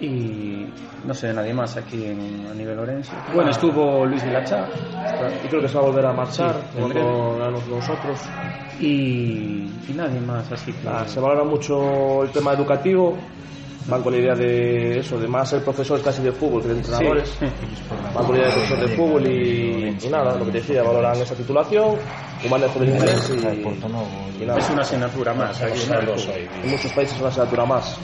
Y no sé de nadie más aquí en, a nivel Orense. Bueno, estuvo Luis Vilachá Y creo que se va a volver a marchar Sí, cuando ganamos nosotros. y, y nadie más, así que... Nada, se valora mucho el tema educativo, van con la idea de eso, de más ser profesores casi de fútbol que de entrenadores. Sí. Van con la idea de profesor de fútbol y, y nada, lo que te decía, valoran esa titulación, un manejo del inglés y, y nada. Es una asignatura más. aquí. En muchos países es una asignatura más.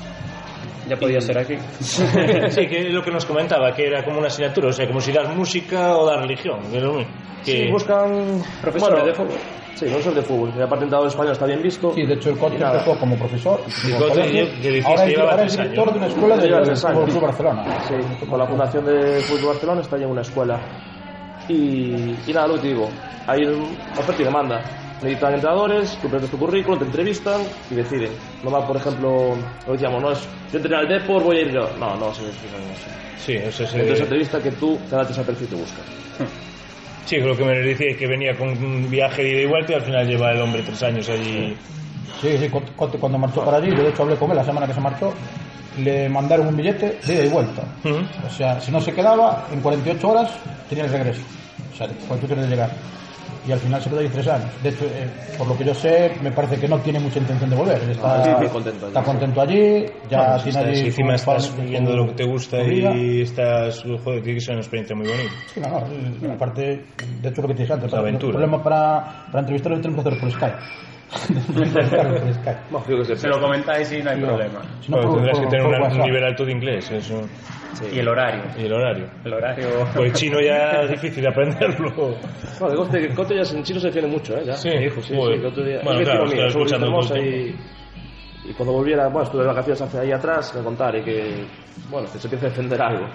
Ya podía ser aquí. sí, que es lo que nos comentaba, que era como una asignatura, o sea, como si das música o das religión. que Sí, buscan Profesores bueno, de fútbol. Sí, profesores de fútbol. Y aparte entrenador español está bien visto. Sí, de hecho el nada. empezó como profesor. Y como colegio. que ahora es, ahora director de una escuela de, tres años. Fútbol Club Barcelona. Sí, con la Fundación de Fútbol Barcelona está ya en una escuela. Y, y nada, lo que te digo, hay un- oferta y demanda. Necesitan entrenadores, tú presentas tu currículum, te entrevistan y deciden. No va, por ejemplo, lo decíamos, no es yo entrené al Depor, voy a ir yo. No, no, se no. Sí, o sea, se- Dentro de esa entrevista que tú te adaptes al perfil que buscas. sí, lo que me decía es que venía con un viaje de ida y vuelta y al final lleva el hombre tres años allí. Sí, sí, Cote cuando marchó para allí, yo de hecho hablé con él la semana que se marchó, le mandaron un billete de ida y vuelta. Ujú. O sea, si no se quedaba, en 48 horas tenía el regreso. O sea, cuando tú tienes de llegar. Y al final se quedó ahí tres años. De hecho, eh, por lo que yo sé, me parece que no tiene mucha intención de volver. Él está, Sí, sí, contento allí. está contento allí, ya Bueno, si tiene estás- allí. encima estás viviendo lo que te gusta y estás, joder, tiene que ser una experiencia muy bonita. Sí, no, no, aparte, de hecho lo que te dije antes, La aventura. el problema para, para entrevistarlo tenemos que hacerlo por Skype. Por. No, se lo comentáis y no hay problema. No, Bueno, por- tendrás por- que tener por un WhatsApp. nivel alto de inglés, eso. Y el horario. Y el horario. El horario. Pues chino ya es difícil aprenderlo. No, digo que Cote ya en chino se defiende mucho, ¿eh? Ya. Sí, Me dijo, sí, sí, que otro día- Bueno, claro, mío, escuchando el y, y cuando volviera, bueno, estuve de vacaciones hace ahí atrás, que contar y que, bueno, que se empiece a defender algo.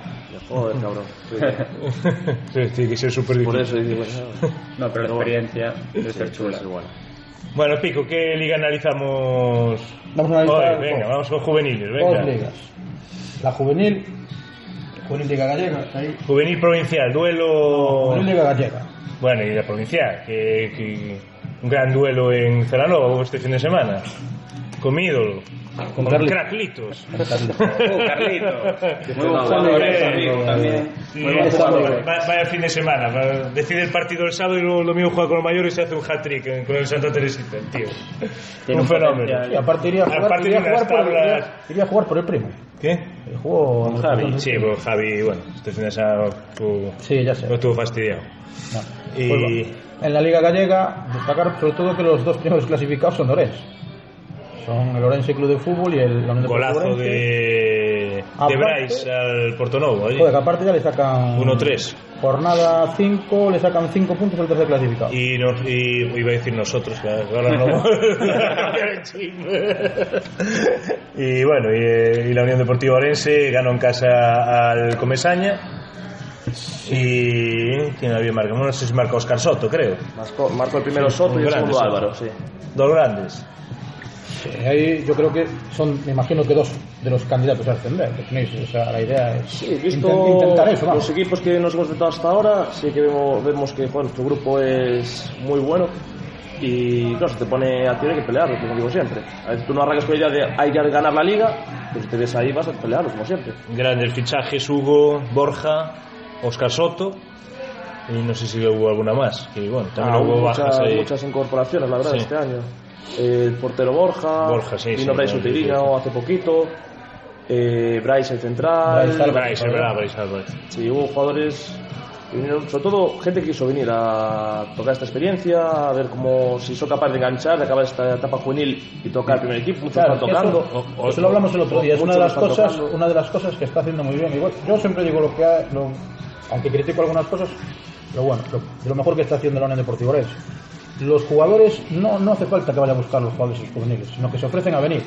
Joder, cabrón. Sí, Sí, tiene que ser súper por difícil. eso digo, bueno, No, pero la experiencia debe sí, ser chula. es igual. Bueno, Pico, ¿qué liga analizamos Vamos a analizar hoy? Venga, dos. vamos con juveniles, Dos venga. ligas. La juvenil, juvenil liga gallega, ahí. Juvenil provincial, duelo... Juvenil liga gallega. Bueno, y la provincial, que, que un gran duelo en Celanova este fin de semana. Con mi ídolo. Con, Carlitos. Craclitos. Oh. Muy buen jugador, también. Va- vaya fin de semana. va- Decide el partido el sábado y luego lo mismo juega con los mayores y hace un hat-trick en- con el Santa Teresita, el tío. Tiene un fenómeno. Y aparte iría a jugar, Aparte iría jugar, las por, tablas- iría, iría a jugar por el primo. ¿Qué? El juego Con Javi, Sí, pues Javi, bueno, este fin de semana estuvo, Sí, ya sé. no estuvo fastidiado. No. Y- Pues bueno, en la Liga Gallega, destacar sobre todo que los dos primeros clasificados son Orense. Son el Orense Club de Fútbol y el Deportiva Golazo Orense. de, de Aparte- Bryce al Portonovo. oye. Joder, que aparte ya le sacan 1-3. Jornada 5, le sacan 5 puntos al tercer clasificado. Y, nos, y iba a decir nosotros, que ahora no. y bueno, y, eh, y la Unión Deportiva Orense ganó en casa al Comesaña. Y. ¿Quién había marcado? No sé si marcó Oscar Soto, creo. Marcó, marcó el primero Soto y el segundo. Álvaro, sí. Dos grandes. Ahí yo creo que son, me imagino que dos de los candidatos a ascender. que tenéis, o sea, la idea es Sí, visto inten- intentar eso, los equipos que nos hemos enfrentado hasta ahora, sí que vemos, vemos que joder, nuestro grupo es muy bueno y claro, se te pone a ti hay que pelearlo, como digo siempre. A veces tú no arrancas con la idea de hay que ganar la liga, pues si te ves ahí vas a pelearlo, como siempre. Grandes fichajes: Hugo, Borja, Oscar Soto. Y no sé si hubo alguna más. Que bueno, también Ah, hubo muchas, bajas ahí. muchas incorporaciones, la verdad, Sí. este año. El portero Borja, Borja, sí, vino sí, Bryce sí. hace poquito, eh, Bryce el central, Bryce. Bryce, es verdad, Bryce. Sí, hubo jugadores, que vinieron- sobre todo gente que quiso venir a tocar esta experiencia, a ver cómo si son capaces de enganchar, de acabar esta etapa juvenil y tocar el primer equipo, muchos Claro, están tocando. Eso, eso lo hablamos el otro día. Es una de las cosas, tocando. una de las cosas que está haciendo muy bien. Igual, yo siempre digo lo que ha, lo- aunque critico algunas cosas, lo bueno, lo, de lo mejor que está haciendo la Unión Deportiva Orense. Los jugadores no, no hace falta que vaya a buscar los jugadores los juveniles, sino que se ofrecen a venir.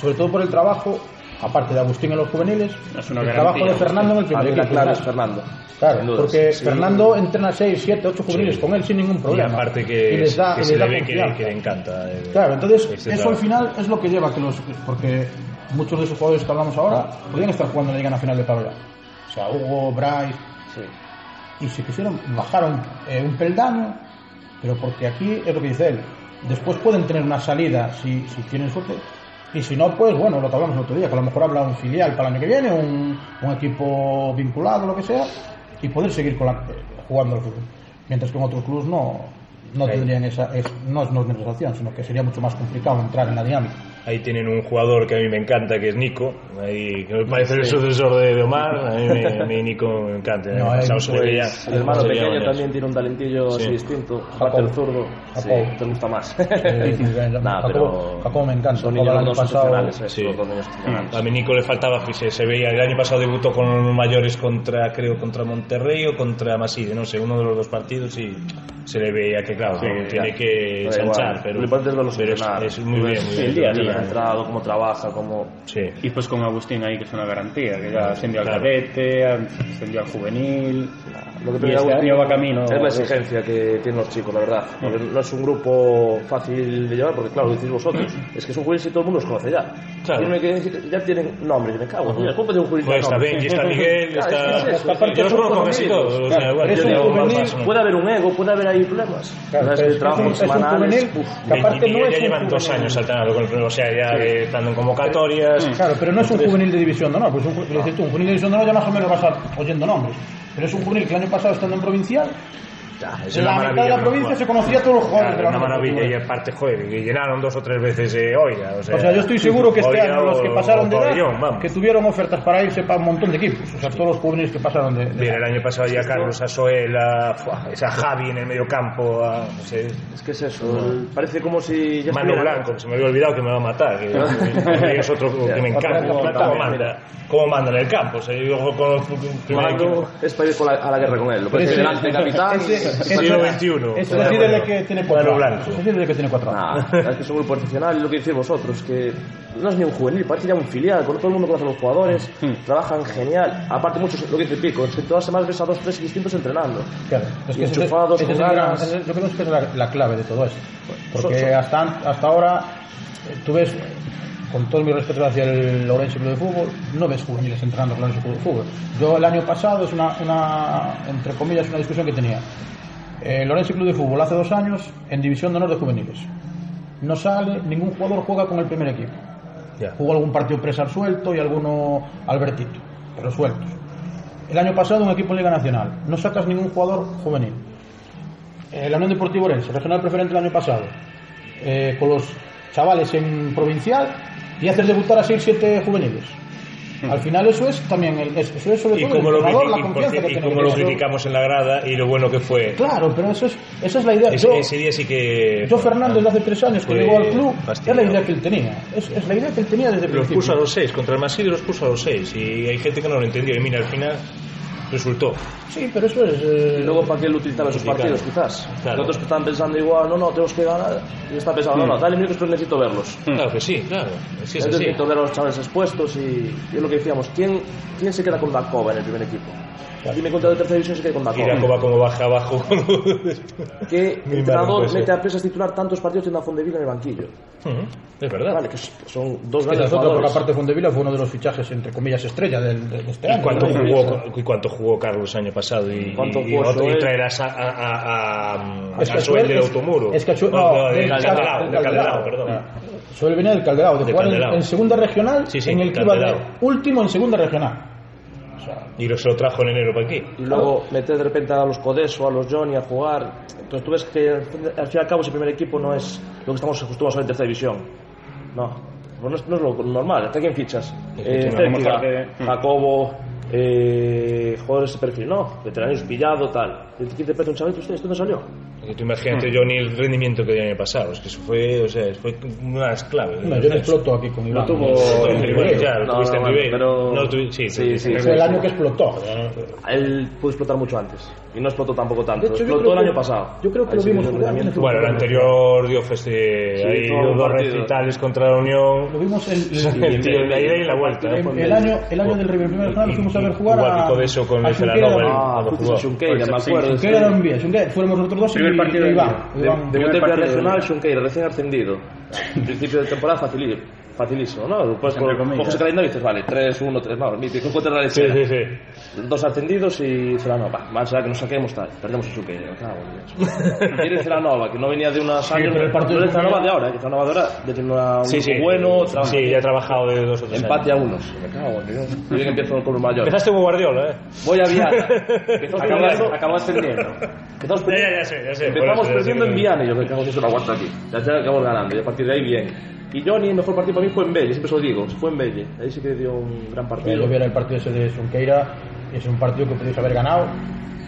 Sobre todo por el trabajo, aparte de Agustín en los juveniles, Es una el trabajo de Fernando en el A primer equipo. clave es Fernando. Claro, porque Sí. Fernando entrena 6, 7, 8 juveniles Sí. con él sin ningún Y problema. aparte que, Y les da- que y se les le da ve que, le encanta. eh, Claro, entonces eso al final es lo que lleva a que los. Porque muchos de esos jugadores que hablamos ahora podrían estar jugando en la Liga Nacional de tabla. O sea, Hugo, Bryce. Y se quisieron, bajaron eh, un peldaño, pero porque aquí es lo que dice él. Después pueden tener una salida si, si tienen suerte. Y si no, pues bueno, lo que hablamos el otro día, que a lo mejor habla un filial para el año que viene, un, un equipo vinculado, lo que sea, y poder seguir con la- jugando al fútbol. Mientras que en otros clubes no, no Sí. tendrían esa. es- no es nuestra opción, sino que sería mucho más complicado entrar en la dinámica. Ahí tienen un jugador que a mí me encanta, que es Nico. Ahí, que me parece el sucesor de, Omar. A mí, me, mí Nico me encanta. No, el Pues, el hermano pequeño también tiene un talentillo Sí. así distinto, aparte del zurdo, sí, te gusta más. Eh, Nah, pero Jacobo me encanta. Son niños el dos pasado- excepcionales, eh, Sí. A mi Nico le faltaba, se, se veía, el año pasado debutó con los mayores contra, creo, contra Monterrey o contra Maside, no sé, uno de los dos partidos y se le veía que, claro, Sí, tiene ya. que ensanchar, pero, pero es, muy bien, muy Sí, bien. Ha entrado, cómo trabaja, cómo... Sí. Y pues con Agustín ahí, que es una garantía, que ya ascendió al Claro. cadete, ascendió al juvenil. Lo que Y este año va camino. Es la exigencia que tienen los chicos, la verdad. Porque no es un grupo fácil de llevar, porque claro, lo decís vosotros, es que es un juvenil si todo el mundo los conoce ya. Claro. Que- ya tienen nombre, yo me cago. Dios, ¿Cómo puede un juvenil Pues está? Benji, está Miguel, está... es que es eso. Yo los conozco casi todos. o sea, bueno, yo. Puede haber un ego, puede haber ahí problemas. Claro, es que que Benji y no Miguel ya llevan dos años alternando con el club, o sea, ya estando en convocatorias. Claro, pero no es un juvenil de división de honor, pues un, juvenil de división de honor ya más o menos vas a- oyendo nombres. Pero es un juvenil que el año pasado estando en provincial, Es la mitad de la provincia se conocía a todos los jugadores Claro, de la una maravilla y aparte, joder, que llenaron dos o tres veces eh, Oira. O sea, O sea, yo estoy seguro que este año los que pasaron de edad, Pabellón, que tuvieron ofertas para irse para un montón de equipos. O sea, todos los juveniles que pasaron de... de Bien, el año pasado ya Carlos Asoela, fuah, esa Javi en el medio campo, a, no sé, Es que es eso, parece como si ya Mano estuviera- Blanco, que se me había olvidado que me va a matar, que, que es otro que me encanta, cómo, manda, cómo manda en el campo, o sea, yo con. Mando es para ir con la- a la guerra con él. Lo parece delante capitán. Siglo XXI. Eso decide de que tiene cuatro años. Blanco. Eso decide de que tiene cuatro años. Nah, es que es un grupo excepcional lo que decís vosotros, que no es ni un juvenil, parece ya un filial, con todo el mundo conoce a los jugadores, trabajan genial. Aparte, muchos, lo que dice Pico, es que todas las semanas ves a dos, tres distintos entrenando. Claro, es que enchufados, es ganas. ese- yo creo que es la, la clave de todo esto. Porque so- so- hasta, hasta ahora, eh, tú ves, con todo mi respeto hacia el Orense Club de Fútbol, no ves juveniles entrenando con el Orense Club de Fútbol. Yo el año pasado, es una, una, entre comillas, una discusión que tenía. Eh, Lorenzo Club de Fútbol hace dos años en División de Honor de Juveniles. No sale, ningún jugador juega con el primer equipo. Ya. Jugó algún partido Presar suelto y alguno Albertito, pero sueltos. El año pasado un equipo en Liga Nacional. No sacas ningún jugador juvenil. Eh, la Unión Deportiva Orense, regional preferente el año pasado. Eh, con los chavales en provincial y haces debutar a 6-7 juveniles. Al final eso es también el, es- eso es sobre Y todo el lo, entrenador, la y confianza que y tiene como el lo criticamos en la grada y lo bueno que fue. Claro, pero eso es, esa es la idea. Ese, Yo- ese día sí que. Yo Fernández de hace tres años que llegó al club, fastidiado. es la idea que él tenía. Es, es la idea que él tenía desde el Los principio. puso a los seis, contra el Masidi los puso a los seis. Y hay gente que no lo entendió. Y mira, al final resultó. Sí, pero eso es. eh, Y luego, ¿para qué él utilizaba esos partidos, quizás? Claro. Otros que están pensando igual, no, no, tenemos que ganar. Y está pensando, no, no, dale minutos, pero necesito verlos. Claro que sí, claro. Sí, es necesito ver a los chavales expuestos y, y es lo que decíamos, ¿quién, ¿quién se queda con Dakova en el primer equipo? Dime cuánto de tercera división se queda con Mira Dakova. cómo va como baja abajo. ¿Qué Muy entrenador ser. mete a presas titular tantos partidos teniendo a Fondeville en el banquillo? Ujú, es verdad. Vale, que son dos que esa grandes es otra, porque jugadores. aparte Fuendevila fue uno de los fichajes, entre comillas, estrella del, de este ¿Y año. cuánto, ¿no? jugó, ¿Y cuánto jugó Carlos el año pasado? Y, ¿Cuánto y, y jugó otro- y traerás a, a, a, a, Es a que del es- Automuro. es que Joel- no, no, del del Calderao, Calderao, perdón. Suele venir del Calderao, de, De jugar en- segunda regional, en el que iba de último en segunda regional. Y lo- se lo trajo en enero para aquí. Y luego meter de repente a los Codes o a los Johnny a jugar. Entonces tú ves que al fin y al cabo ese primer equipo no es lo que estamos acostumbrados a en tercera división. No, pues no es, no es lo normal. ¿Está quién fichas? Eh, que- Jacobo, eh, jugadores de perfil. No, veteranos, pillado, tal. ¿Quién te un chavalito? ¿Usted esto no salió? Y tú imagínate, Johnny, el rendimiento que dio el año pasado. Es que eso fue, o sea, fue una de las claves. No, yo me explotó aquí con Iván. tuvo- Eh, En Ribeiro, ya, lo No, tuviste no, en Ribeiro. pero- No, lo sí, Sí, sí, en Fue el año que explotó. Él pudo explotar mucho antes. Y no explotó tampoco tanto. De hecho, yo explotó el que- año pasado. yo creo que Ahí lo vimos jugar en. Bueno, el anterior dio feste, Sí, ahí dos partido. recitales contra la Unión. Lo vimos el, El tío, la ida y la vuelta. el, año, el año del River Primer Regional lo fuimos a ver jugar Igual a, que Codeso con el Celanova, de- el- Ah, cuando fuiste a jugó. Junqueira, me acuerdo. Junqueira era un día, Junqueira, fuéramos nosotros dos partido de Iván. Iván. De, de, de, de Regional, Xunqueira, recén ascendido. En principio de temporada facilillo. Facilísimo, ¿no? Después con coges el calendario y dices, vale, 3, 1, 3, no, ni te encuentras la Sí, lechera. sí, sí. Dos ascendidos y Celanova. Más allá que nos saquemos, tal. Perdemos Xunqueira, me cago en. Quiere Celanova, que no venía de unos años. pero el partido de Celanova de ahora, que Celanova de ahora ya tiene una- un Sí, sí. bueno, trabaja Sí, ya he trabajado de dos o tres empate años. a unos. Me cago en Dios. Y bien empiezo con los mayores. Empezaste como Guardiola, ¿eh? Voy a Viana. Acabas, perdiendo. acabas perdiendo. Ya, ya, ya sé, ya sé. Empezamos perdiendo que- en Viana y yo que cago en eso no aguanto aquí. Ya ya acabamos ganando y a partir de ahí bien. Y Johnny, el mejor partido para mí fue en Belle, siempre se lo digo, fue en Belle. Ahí sí que dio un gran partido. Yo viera el partido ese de Junqueira, y es un partido que podéis haber ganado,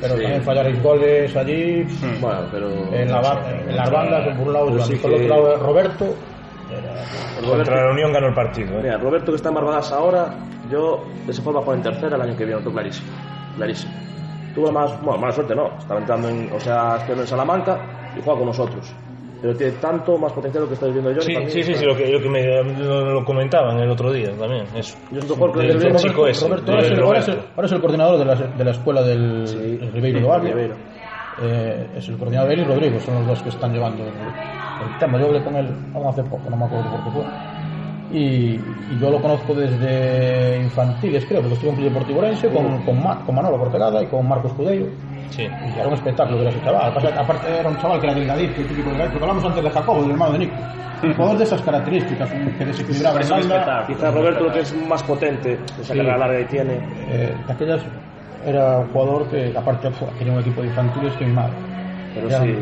pero Sí. también fallaréis goles allí, Bueno, pero. en, la ba- en las bandas, por un lado, Joan, sí y por el que- otro lado Roberto. Contra la Unión ganó el partido, ¿eh? Mira, Roberto que está en Barbadas ahora, yo de esa forma jugar en tercera el año que viene, todo clarísimo. Clarísimo. Tuvo más, bueno, mala suerte, no. Estaba entrando en, o sea, en Salamanca y juega con nosotros. Pero tiene tanto más potencial lo que estáis viendo yo. Sí, sí, sí, sí, lo que, lo que me lo, lo comentaban el otro día también. Eso. Yo mejor que Del el chico Roberto. ese, Roberto, el, ahora es el- ahora es el coordinador de la, de la escuela del Sí, Ribeiro. Ribeiro. Eh, es el coordinador él y Rodrigo, son los dos que están llevando el, el tema. Yo hablé con él aún hace poco, no me acuerdo por qué fue. Y, y yo lo conozco desde infantiles, creo, porque estuve en Club Deportivo Orense con, con, Ma- con Manolo Cortegada y con Marcos Cudeiro. Sí. Y era un espectáculo ver a ese chaval. Aparte, era un chaval que era delgadito, típico delgadito, porque hablamos antes de Jacobo, del hermano de Nico. Un jugador de esas características, que desequilibraba en banda. Quizá Roberto lo que es más potente, esa Sí. carrera larga que tiene. Eh, de aquellas era un jugador que aparte tenía un equipo de infantiles que mi madre. Pero Era- sí.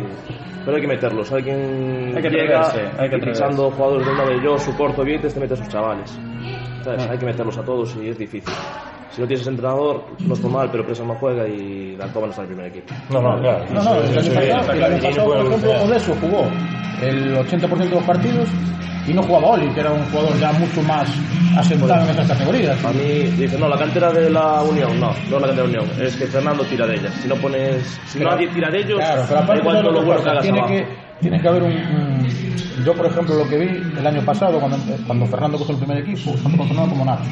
Pero hay que meterlos. Alguien Hay que llega atreverse, hay que fichando jugadores de una de yo, su corto bien, te mete a sus chavales. ¿Sabes? Hay que meterlos a todos y es difícil. Si no tienes entrenador, no es mal, pero Presa no juega y la Copa no está en el primer equipo. No, no, claro. No, no, el año Eso- eso- pasado, el año eso- pasado, por ejemplo, jugó el 80% de los partidos y no jugaba Oli, que era un jugador ya mucho más asentado en esas categorías. A mí dice, no, la cantera de la Unión, no, no la cantera de la Unión, es que Fernando tira de ella. Si no pones, si Pero- nadie tira de ellos, Claro, pero da aparte igual ¿sabes todo lo lo que bueno que pasa? hagas tiene abajo. que tiene que haber un, yo por ejemplo lo que vi el año pasado cuando, cuando Fernando cogió el primer equipo tanto con Fernando como Nacho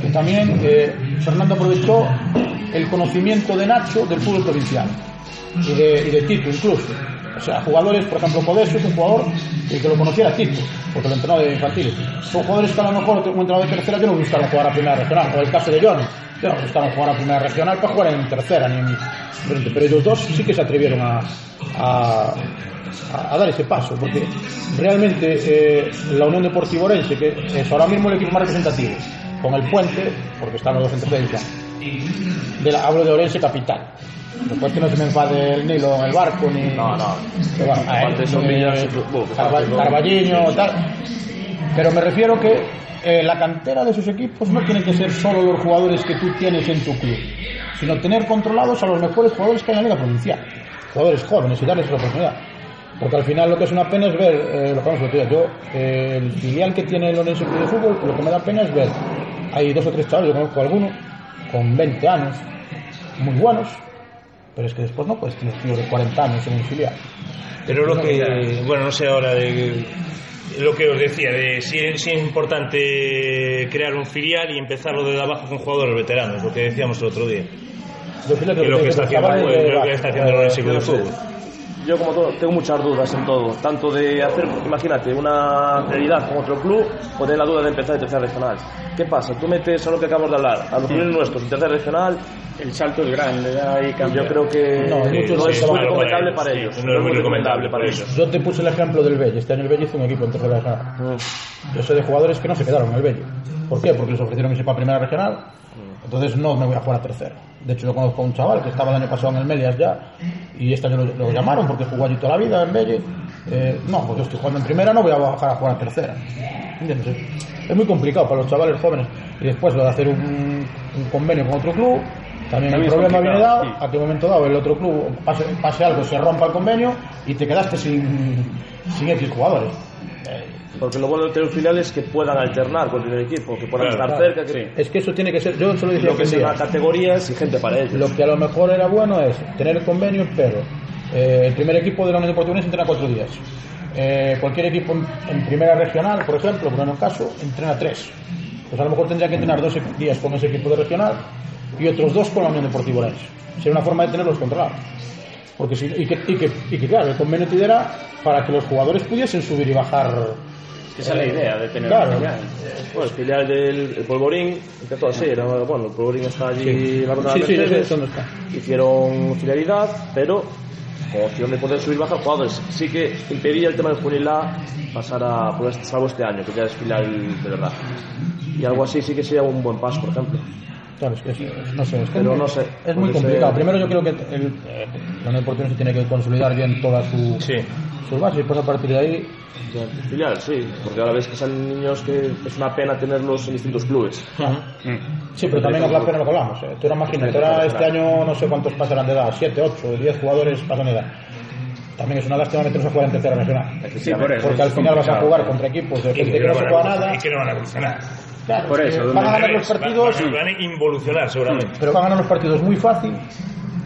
que también eh, Fernando aprovechó el conocimiento de Nacho del fútbol provincial y de, Tito incluso O sea, jugadores, por ejemplo, Codeso es un jugador que, que lo conociera Tito, porque lo entrenó de infantiles. Son jugadores que a lo mejor un entrenador de tercera yo no buscaron jugar a primera regional, o el caso de Johnny, yo no buscaron jugar a primera regional para jugar en tercera, ni en frente. Pero ellos dos sí que se atrevieron a, a- a dar ese paso, porque realmente eh, la Unión Deportiva Orense, que es ahora mismo el equipo más representativo, con el puente, porque están los dos en de la, hablo de Orense capital. Después que no se me enfade el Nilo en el barco, ni. No, no. Bueno, a él, son. Carballiño, tal. Pero me refiero que eh, la cantera de esos equipos no tiene que ser solo los jugadores que tú tienes en tu club, sino tener controlados a los mejores jugadores que hay en la liga provincial. Jugadores jóvenes y darles la oportunidad. Porque al final lo que es una pena es ver, eh, lo que vamos a decir, yo, eh, el filial que tiene el Orense Club de Fútbol, lo que me da pena es ver, hay dos o tres chavales, yo conozco alguno, con 20 años, muy buenos, pero es que después no puedes tener tíos de 40 años en un filial. Pero lo que, bueno, no sé ahora de lo que os decía, de si, si es importante crear un filial y empezarlo desde abajo con jugadores veteranos, lo que decíamos el otro día. Yo Que lo que está haciendo, lo que está haciendo el Orense Club de sé. Fútbol. Yo como todo, tengo muchas dudas en todo, tanto de hacer, imagínate, una realidad con otro club o tener la duda de empezar en tercera regional. ¿Qué pasa? Tú metes a lo que acabamos de hablar, a los clubes nuestros en tercera regional, El salto es grande, ahí cambia. yo creo que No, hay muchos no que es muy recomendable para sí, ellos. no es muy recomendable para ellos. Yo te puse el ejemplo del Belle. Este año el Belle hizo un equipo en tercera regional. Yo sé de jugadores que no se quedaron en el Belle. ¿Por qué? Porque les ofrecieron irse para primera regional. Entonces no me voy a jugar a tercera. De hecho, yo conozco a un chaval que estaba el año pasado en el Melias ya y este año lo, lo llamaron porque jugó allí toda la vida en Belle. Eh, no, porque yo estoy jugando en primera, no voy a bajar a jugar a tercera. ¿Entiendes? Es- muy complicado para los chavales jóvenes. Y después lo de hacer un, un convenio con otro club. También, el También problema viene dado complicado, a qué momento dado el otro club pase, pase algo, se rompa el convenio y te quedaste sin, sin X jugadores. Porque lo bueno de tener un filial es que puedan alternar con el primer equipo, que puedan Claro, estar claro. cerca, que Es que eso tiene que ser, yo se lo decía lo que aquel es día. una categoría exigente para ellos. Lo que a lo mejor era bueno es tener el convenio, pero eh, el primer equipo de la Unión Deportiva entrena cuatro días. Eh, cualquier equipo en, en primera regional, por ejemplo, por un caso, entrena tres. Pues a lo mejor tendría que entrenar dos días con ese equipo de regional y otros dos con la Unión Deportiva Orense. Sería una forma de tenerlos controlados. Porque si, y, que, y, que, y que, claro, el convenio te diera para que los jugadores pudiesen subir y bajar. Esa es la idea de tener Claro. un filial. Bueno, el filial del el Polvorín, que todo así, era, bueno, el Polvorín está allí en la Sí, de sí, dónde está. hicieron filialidad, pero con opción de poder subir y bajar jugadores. Sí que impedía el tema del juvenil A pasar a, por este- salvo este año, que ya es filial de verdad. Y algo así sí que sería un buen paso, por ejemplo. Claro, es no sé, es que Pero es, no sé, es muy complicado. ser- Primero yo creo que el, la Unión se tiene que consolidar bien toda su, Sí. sus bases y después a partir de ahí Filial, sí, porque ahora ves que salen niños que es una pena tenerlos en distintos clubes. Sí, pero también es la pena lo que hablamos. ¿eh? Tú ahora imagínate, ahora este año no sé cuántos pasarán de edad, 7, 8, 10 jugadores pasan de edad. También es una lástima meterlos a jugar en tercera regional. Sí, por eso. Porque al final vas a jugar contra equipos de Y gente que no se juega nada. y que no van a evolucionar. Claro, Por es eso, que van a ganar los partidos, van, van a involucionar seguramente. pero van a ganar los partidos muy fácil.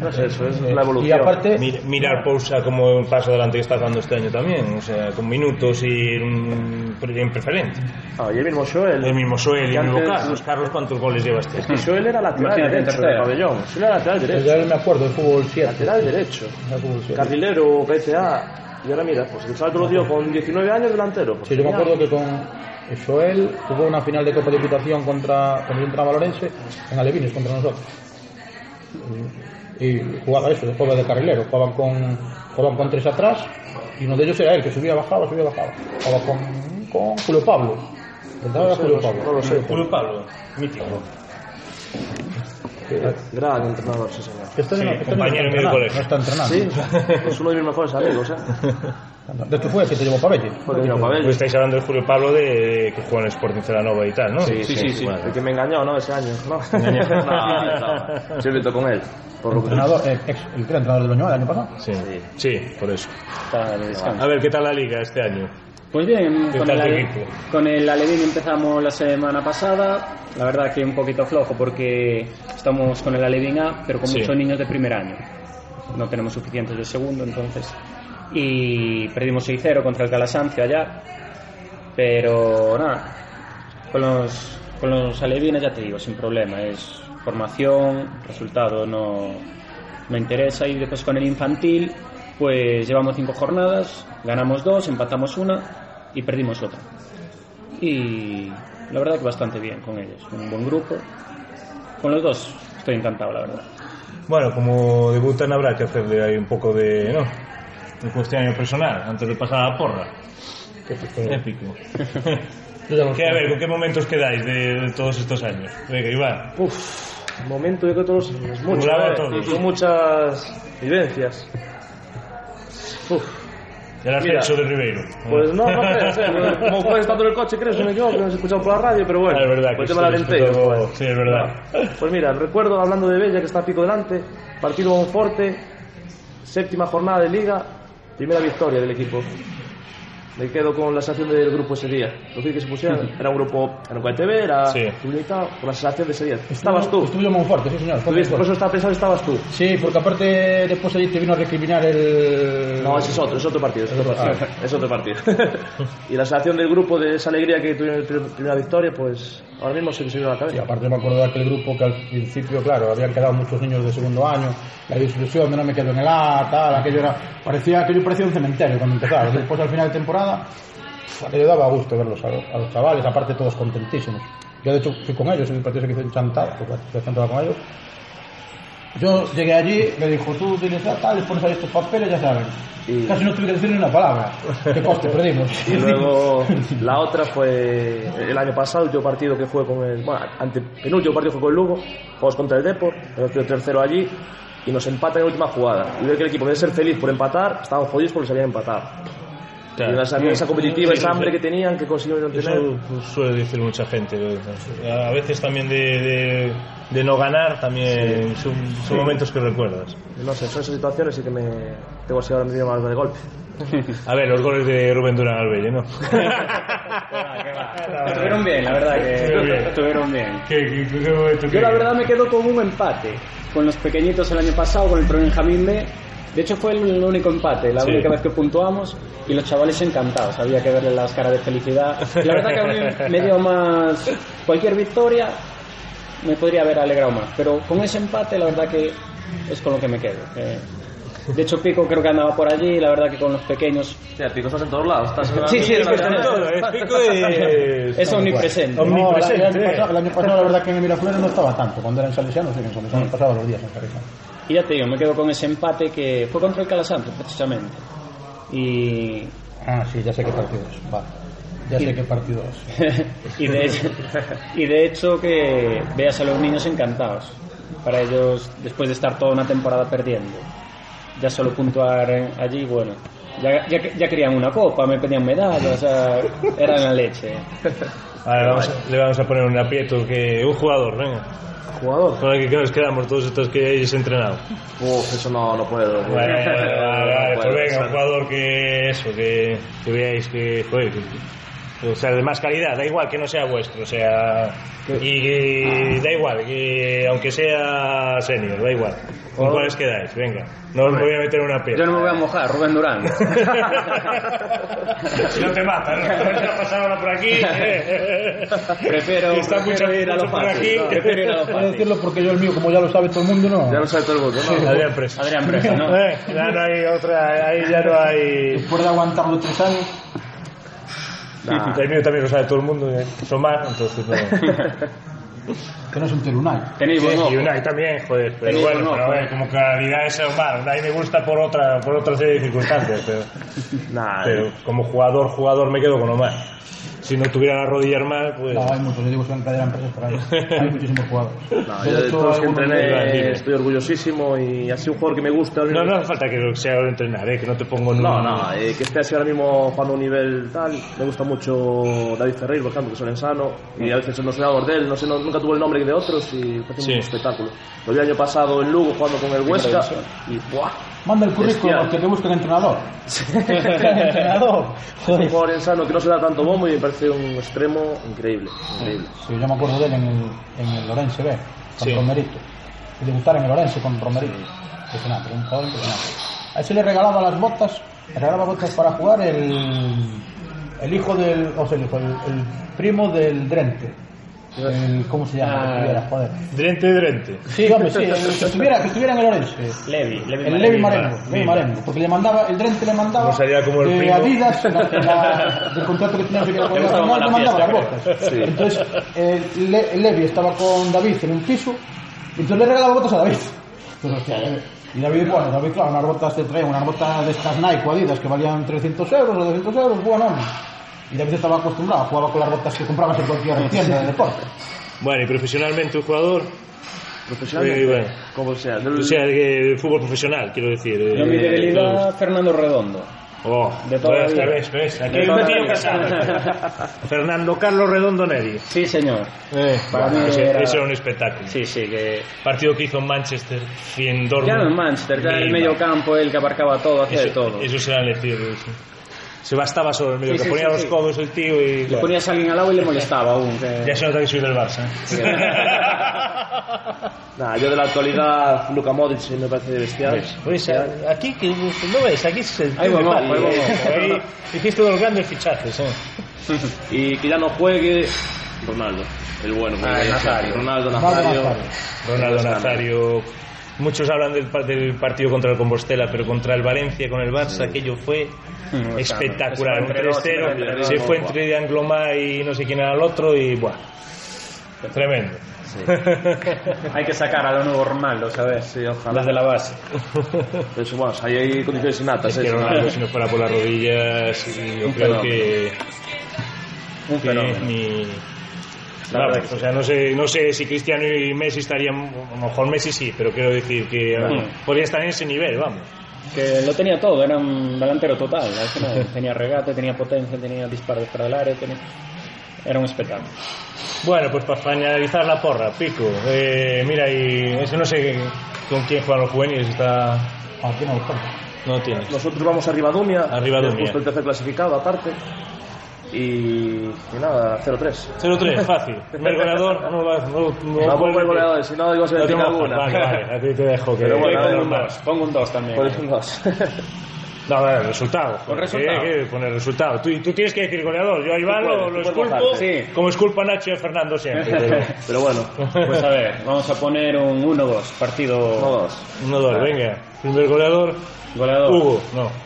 No sé, eso es la Y evolución. aparte, Mi- Mirar Pousa como un paso adelante que está dando este año también, o sea, con minutos y un, en preferente. Ah, y el mismo Joel. El mismo Soel y que el mismo Carlos. Carlos, ¿cuántos goles lleva este? Y Joel era lateral Imagínate derecho del pabellón. Joel era lateral derecho. ya me acuerdo, el fútbol 7. Lateral derecho. El fútbol 7. Carrilero, PTA. Y ahora mira, pues el salto lo dio con 19 años delantero. Pues Sí, yo me acuerdo que con Joel jugó una final de Copa de Diputación contra, cuando yo entraba a Lorense, en Alevines contra nosotros. Y jugaba eso, jugaba de carrilero, jugaban con, jugaban con tres atrás y uno de ellos era él, que subía, bajaba, subía, bajaba. Jugaba con, con Julio Pablo. Era Julio Pablo. No lo sé. Julio Pablo, mítico. Gran entrenador, sí, señor. Este Sí, compañero está mío de entrenando, colegio. no está entrenando. Sí, es uno de mis mejores amigos, ¿eh? De hecho fue que te llevó Pabelli. Porque vino Pabelli. Pues estáis hablando de Julio Pablo de que juega en el Sporting Celanova y tal, ¿no? Sí, sí, sí. Vale. El que me engañó, ¿no? Ese año, ¿no? no, no. Siempre con él. Por lo que Entrenador, eh, ex, el que era entrenador de Loñola el año pasado. Sí, sí, por eso. Está. A ver, ¿qué tal la liga este año? Pues bien, ¿Qué con el, con el Alevín empezamos la semana pasada. La verdad que un poquito flojo porque estamos con el Alevín A, pero con Sí. muchos niños de primer año. No tenemos suficientes de segundo, entonces. Y perdimos 6-0 contra el Calasancio allá. Pero nada, con los, con los alevines ya te digo, sin problema. Es formación, resultado no, no interesa. Y después con el infantil, pues llevamos cinco jornadas, ganamos dos, empatamos una y perdimos otra. Y la verdad que bastante bien con ellos, un buen grupo. Con los dos estoy encantado, la verdad. Bueno, como debutan habrá que hacerle ahí un poco de, ¿no? De cuestionario personal antes de pasar a la porra. Épico. ¿Qué, a ver, ¿con qué momentos quedáis de, de todos estos años? Venga, Iván. Uf, momento yo creo que todos es mucho, Acumulado ¿eh? todos. son muchas vivencias. Uf, El Ribeiro. pues no, no sea, como fue estando en el coche, creo, si me equivoco, que no se escuchado por la radio, pero bueno, Ah, es verdad que pues tema lenteja, escuchado- pues. sí, es verdad. Pues mira, recuerdo hablando de Bella que está a pico delante, partido Monforte, séptima jornada de liga, primera victoria del equipo. Me quedo con la sensación del grupo ese día. Los que se pusieron, era un grupo, era un TV, era Sí. con la sensación de ese día. Estabas tú. Estuvo muy fuerte, sí, señor. fue muy Tuviste- Por fuerte. eso estaba pensando estabas tú. Sí, porque aparte después allí te vino a recriminar el... No, ese es otro, es otro partido. Es otro partido. Es otro partido. y la sensación del grupo, de esa alegría que tuvieron en la primera victoria, pues ahora mismo se me subió a la Y cabeza. aparte me acuerdo de aquel grupo que al principio, claro, habían quedado muchos niños de segundo año, la disolución no me quedo en el A, tal, aquello era, parecía, aquello parecía un cementerio cuando empezaba. Después al final de temporada, pf, aquello daba gusto verlos a, los- a los chavales, aparte todos contentísimos. Yo de hecho fui con ellos, en el partido que hice en porque Chantada con ellos. Yo llegué allí, me dijo, tú tienes tal, pones ahí estos papeles, ya saben. Y- Casi no tuve que decir ni una palabra. Qué coste perdimos. Y luego la otra fue el año pasado, el último partido que fue con el. Bueno, ante, penúltimo partido fue con el Lugo, jugamos contra el Depor, el tercero allí y nos empatan en la última jugada. Y veo que el equipo, en vez de ser feliz por empatar, estaban jodidos porque sabían empatar. Claro. Y esa, esa competitiva, Sí, esa hambre sí. que tenían, que consiguieron tener. Eso suele decir mucha gente. A veces también de, de, de no ganar, también son, son momentos que recuerdas. No sé, son esas situaciones y que me tengo así ahora mismo más de golpe. A ver, los goles de Rubén Durán Albelle, ¿no? Estuvieron bien, la verdad que Estuvieron bien. ¿Qué, qué, Yo la verdad me quedo con un empate con los pequeñitos el año pasado, con el Pro Benjamín B. De hecho fue el único empate, la Sí. única vez que puntuamos y los chavales encantados, había que verle las caras de felicidad. La verdad que a mí me dio más cualquier victoria me podría haber alegrado más, pero con ese empate la verdad que es con lo que me quedo. Eh, de hecho Pico creo que andaba por allí, la verdad que con los pequeños Pico, estás en todos lados. Estás en la- Sí, sí, es que está en Todo, ¿eh? Pico es... es omnipresente. No, el, año Omnipresente. pasado, el año pasado la verdad que en Miraflores no estaba tanto. Cuando era en Salesiano, sí, en Salesiano pasaba los días en Salesiano. Y ya te digo, me quedo con ese empate que fue contra el Calasanto precisamente. Y Ah, sí, ya sé qué partido es. Vale. Ya sé qué partido es. y, de hecho, y de hecho que veas a los niños encantados. Para ellos, después de estar toda una temporada perdiendo, ya solo puntuar allí, bueno, ya, ya, ya querían una copa, me pedían medallas, o sea, era la leche. Vale, vamos a- le vamos a poner un aprieto que un jugador, venga. Jugador. Con el que nos quedamos todos estos que hayáis entrenado. Uf, eso no, no puedo. Vale, vale, vale, vale, No pues venga, un jugador que eso, que, que veáis que, joder, que- o sea, de más calidad, da igual que no sea vuestro, o sea, y, que da igual, que aunque sea senior, da igual. ¿Con cuáles quedáis? Venga, no os voy a meter una Yo piedra. no me voy a mojar, Rubén Durán. si no te matan, ¿no? Pasado ahora por aquí. Prefiero, Que está prefiero mucho- ir a lo fácil. aquí. no, prefiero ir a lo fácil. decirlo porque yo el mío, como ya lo sabe todo el mundo, no. Ya lo sabe todo el mundo, ¿no? Adrián Presa. Adrián Presa, ¿no? Eh, ya no hay otra, ahí ya no hay... Después de aguantarlo tres años, El mío también lo sabe todo el mundo, eh, son más, entonces no... que no es un telunay. Tenéis buen ojo. Y Unai también, joder, pero bueno, buen pero a ojo, ver, eh. como calidad es Omar, Unai me gusta por otra, por otra serie de circunstancias, pero, Nah, pero como jugador, jugador me quedo con Omar. Si no tuviera las rodillas mal, pues... No, hay muchos, yo digo que a cadera empresas por ahí. Hay muchísimos jugadores. No, yo de hecho, todos los que entrené estoy orgullosísimo y así un jugador que me gusta. No, no hace falta que sea de entrenar, eh, que no te pongo en No, un- no, eh, que esté así ahora mismo jugando a un nivel tal. Me gusta mucho David Ferreira, por ejemplo, que es olensano. Y a veces no soy jugador de él, no sé, no- nunca tuvo el nombre de otros y parece Sí. un espectáculo. Lo vi el año pasado en Lugo jugando con el Huesca y ¡buah! Manda el currículum que te busque el entrenador. entrenador. Un jugador olensano que no se da tanto bombo y me parece un extremo increíble. increíble. Sí, yo me acuerdo de él en el, en el Orense B, con Sí. Romerito. Y debutar en el Orense con Romerito. Impresionante, un jugador impresionante. A ese le regalaba las botas, le regalaba botas para jugar el, el hijo del, o sea, el, hijo, el, el primo del Drente. El, ¿Cómo se llama? Ah. Que estuviera, joder. Drente, drente. Sí, hombre, sí, el que estuviera, que estuviera en el Orense. Levi, Levi, El Levi Marengo, Levi Marengo, porque le mandaba, el Drente le mandaba No sería como el eh, primo. Adidas, la, la- del contrato que tenía que con Nacional, le mandaba las botas. Entonces, el, Le- el Levi estaba con David en un piso, y entonces le regalaba botas a David. Pero, hostia, eh, y David, bueno, David, claro, unas botas te traía, unas botas de estas Nike o Adidas que valían 300 euros o 200 euros, bueno, hombre. Y David estaba acostumbrado, jugaba con las botas que comprabas en cualquier tienda de deporte. Bueno, y profesionalmente un jugador, Profesionalmente. Sí, bueno. Como sea. del- o sea, de fútbol profesional, quiero decir. eh, Yo mi debilidad. Fernando Redondo. Oh, De toda la ves, vida. ves, ves, Aquí hay un la tío casado. Fernando Carlos Redondo Neri. Sí, señor. Eh, Para mí ese, era- ese era un espectáculo. Sí, sí, que... Partido que hizo en Manchester, 100 Dortmund. Ya no en Manchester, ya en el medio campo, él que abarcaba todo, hacía de todo. eso será el tío. sí. Se bastaba solo el medio, Sí, que sí, ponía sí, los sí. codos el tío y. Le bueno, ponías a alguien al lado y le molestaba aún. que- ya se nota que soy del Barça. ¿eh? Nah, yo de la actualidad, Luka Modric me parece bestial. Pues aquí, que no ves, aquí se Ahí va, ahí va, ahí va. Ahí hiciste dos grandes fichajes. ¿eh? Y que ya no juegue Ronaldo, el bueno. como Ah, Nazario. Ronaldo Ronaldo Nazario. Nazario. Ronaldo Nazario. Muchos hablan del, del partido contra el Compostela, pero contra el Valencia con el Barça, aquello fue Mm, espectacular. Un entre dos, 3-0, entre dos, se no, fue entre Anglomá y no sé quién era el otro, y buah, tremendo. Hay que sacar a lo nuevo Ronaldo, ¿sabes? Sí, ojalá. Desde la base. Eso, bueno, ahí hay condiciones innatas. Es que ¿eh? Ronaldo, si no fuera por las rodillas, y yo Un creo fenómeno. que, Un que ni. La verdad que o sea, no sé, no sé si Cristiano y Messi estarían, a lo mejor Messi sí, pero quiero decir que Bueno. podría estar en ese nivel, vamos. Que lo tenía todo, era un delantero total. al final. tenía regate, tenía potencia, tenía disparo de fuera del área, tenía... era un espectáculo. Bueno, pues para finalizar la porra, Pico, eh, mira, y ese no sé con quién juegan los juveniles, está... Aquí no lo. No tienes. Nosotros vamos a Ribadumia, A Ribadumia. que es justo el tercer clasificado aparte. Y, y nada, 0-3. 0-3, fácil. Primer goleador, no va no, no, No pongo el goleador, si no ibas a no alguna. Vale, vale, a ti te dejo que... Pero bueno, que pongo un normal. 2, pongo un 2 también. Por eso un dos. No, vale, el resultado. Con resultado. ¿Qué, qué poner resultado? Tú, tú tienes que decir goleador. Yo a Iván puedes, lo, lo esculpo. Sí. como esculpa Nacho y a Fernando siempre. Pero... Pero bueno, Pues a ver, vamos a poner un 1-2, partido 1-2. Uno, dos, venga. Primer goleador, goleador. Hugo. No.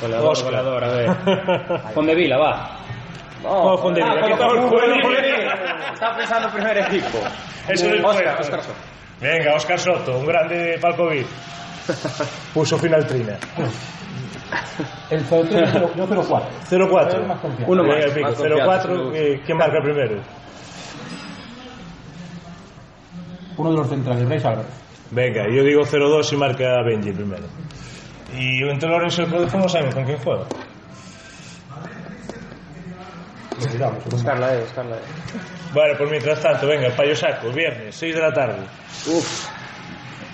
Goleador, Oscar. goleador, a ver. Fondevila, va. No, Fondevila, Ah, Estaba pensando primer equipo. Eso es el Oscar, juego. Oscar Soto. Venga, Oscar Soto, un grande de Palcovid. Puso final trina. El 03 yo 0-4. 0-4. Más confianza. Uno más, Venga, Pico, más confianza, 0-4. eh, ¿Quién marca primero? Uno de los centrales, Bryce Álvarez. Venga, yo digo 0-2 y marca Benji primero. Y entre Lorenzo y el Club no saben con quién juega. Lo Buscarla, eh, buscarla. eh. Bueno, pues mientras tanto, venga, Payo Saco, viernes, 6 de la tarde. Uf.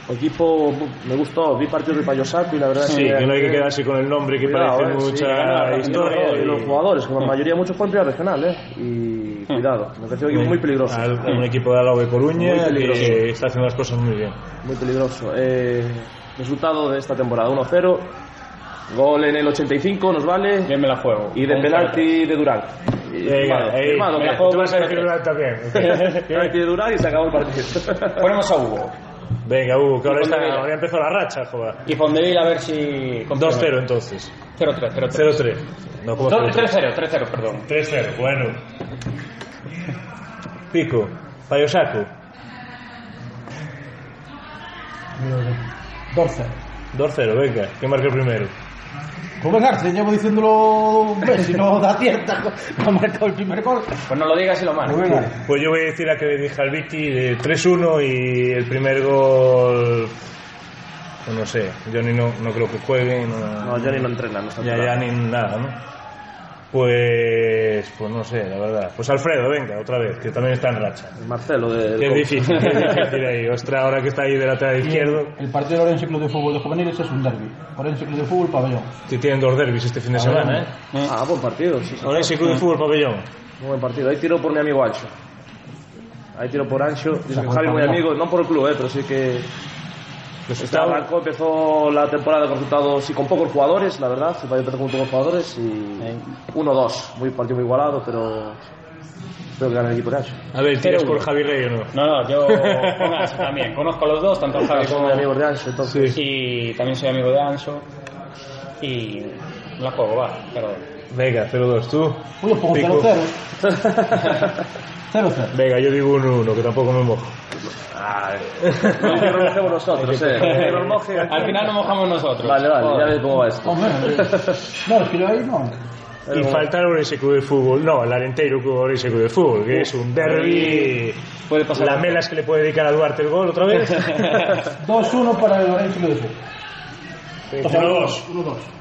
Equipo me gustó, vi partidos de Payosaco y la verdad Sí, es que no hay que quedarse con el nombre que Cuidado, parece eh, sí, mucha ganar, historia. y y- los jugadores, que la mayoría muchos fueron primera regional, ¿eh? Y cuidado, me pareció un equipo muy peligroso. Al- un equipo de Alao de Coruña Muy peligroso. que está haciendo las cosas muy bien. Muy peligroso. Eh, resultado de esta temporada: 1-0. Gol en el 85, nos vale. Yo me la juego. Y de penalti de Durán. Firmado, ahí. firmado, Me la ¿qué? juego Tú vas a decir 0-3. Durán también. Penalti de Durán y se acabó el partido. 0-3. Ponemos a Hugo. Venga, Hugo, que ahora, está, ya empezó la racha, joder. Y Fondevila a ver si... 2-0 entonces. 0-3, 0-3. 0-3. No, como 0-3. 3-0, 3-0, perdón. 3-0, bueno. Pico, Payo Saco, 2-0. 2-0, venga, ¿quién marca el primero? Rubén Arce, llevo diciéndolo un mes, si no da cierta, ha marcado el primer gol. Pues no lo digas y lo marcas. Pues yo voy a decir a que le dije al Vicky de 3-1 y el primer gol. pues no sé, Johnny no, no creo que juegue. No, No, Johnny no entrena, no está ya, ya ni nada, ¿no? Pues, pues no sé, la verdad. Pues Alfredo, venga, otra vez, que también está en racha. El Marcelo de... Qué difícil, qué difícil ahí. Ostras, ahora que está ahí de lateral izquierdo. El, partido de Orense Club de Fútbol de Juveniles es un derby. Orense Club de Fútbol, pabellón. Sí, tienen dos derbis este fin de semana, ver, ¿eh? Ah, buen partido. Sí, sí, Orense Club de Fútbol, pabellón. Muy buen partido. Ahí tiro por mi amigo Ancho. Ahí tiro por Ancho. Dice que Javi muy amigo, no por el club, eh, pero sí que este Resultado, arrancó, empezó la temporada con resultados, sí, con pocos jugadores, la verdad. Se empezó con pocos jugadores y 1-2. Muy partido muy igualado, pero Espero que gane el equipo de Ancho. A ver, ¿tiras por. Javi Rey o no? No, no, yo con Anso también. Conozco a los dos, tanto a Javi como amigos de Ancho, entonces. Y también soy amigo de Anso. Y la juego, va. Pero Venga, 0-2. ¿Tú? Uy, yo pongo Pico. 0-0. 0-0. Venga, yo digo 1-1, que tampoco me mojo. No, que nos mojemos nosotros, eh. Que nos moje. al final nos mojamos nosotros. Vale, vale, ya ves cómo va esto. Hombre, no, es que yo ahí no. Y falta el Orense Club de Fútbol. No, el Arenteiro Club Orense Club de Fútbol, que es un derby. Puede pasar. La Melas que le puede dedicar a Duarte el gol otra vez. 2-1 para el Club de Fútbol. O sea, 1-2. 1-2.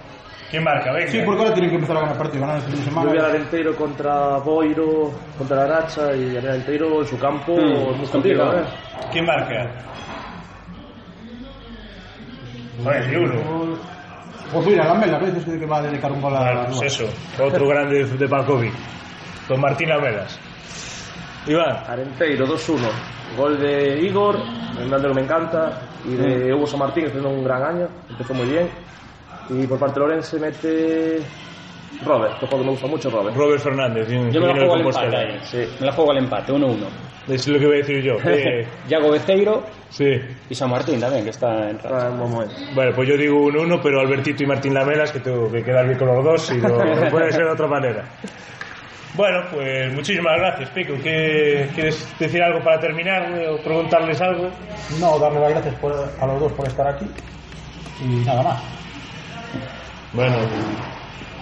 ¿Quién marca? Venga. Sí, porque ahora tienen que empezar a ganar partidos, ganar el fin de semana. Voy al contra Boiro, contra Aracha y el Arenteiro en su campo sí, es muy complicado. ¿eh? ¿Quién marca? Joder, ni uno. Pues mira, Lamela, ¿ves? Es que va a dedicar un gol a... Ah, claro, pues eso, otro grande de Pacovic. Don Martín Lamelas. Iván. Arenteiro, 2-1. Gol de Igor, Hernández que me encanta, y de hmm. Hugo San Martín, que está haciendo un gran año, empezó muy bien. Y por parte de Lorense mete Robert, que juego que me gusta mucho, Robert. Robert Fernández. Yo me la juego al empate ahí. Sí. Me la juego al empate, 1-1. Es lo que voy a decir yo. que- Yago Beceiro sí. y San Martín también, que está en racha. Bueno, pues yo digo 1-1, pero Albertito y Martín Lamelas, que tengo que quedar bien con los dos y no, no puede ser de otra manera. Bueno, pues muchísimas gracias, Pico. ¿Qué- ¿Quieres decir algo para terminar eh, o preguntarles algo? No, darle las gracias por- a los dos por estar aquí. Y nada más. Bueno,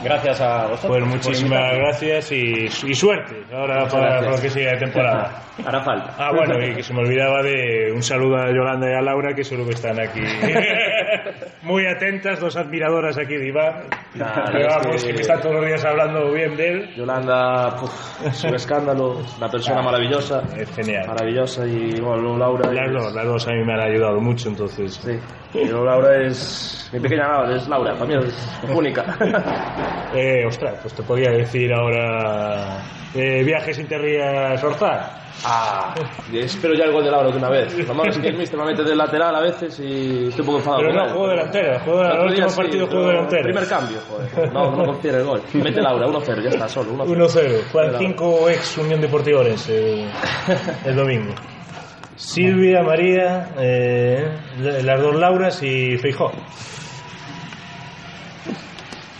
Gracias a vosotros. pues muchísimas gracias y, y suerte ahora para, lo que siga de temporada. Hará falta. Ah, bueno, y que se me olvidaba de un saludo a Yolanda y a Laura, que seguro que están aquí muy atentas, dos admiradoras aquí de Iván. Nah, es vamos, que- que están todos los días hablando bien de él. Yolanda, puf, es un escándalo, una persona maravillosa, Es genial. maravillosa, y bueno, Laura. Las dos, las dos a mí me han ayudado mucho, entonces. Sí, y luego Laura es. Mi pequeña Laura, es Laura, para mí es única. Eh, ostras, pues te podría decir ahora eh, viajes interrías Orzar. Ah, espero ya el gol de Laura de una vez. Lo malo es que el mister me mete de lateral a veces y estoy un poco enfadado. Pero no, juego delantero, juego otro día último partido juego delantero. Primer cambio, joder. No, no confiere el gol. Mete Laura, 1-0, ya está, solo. 1-0. 1-0. Juegan 5 ex Unión Deportiva Orense el domingo. Silvia, María, eh, las dos Lauras y Feijó.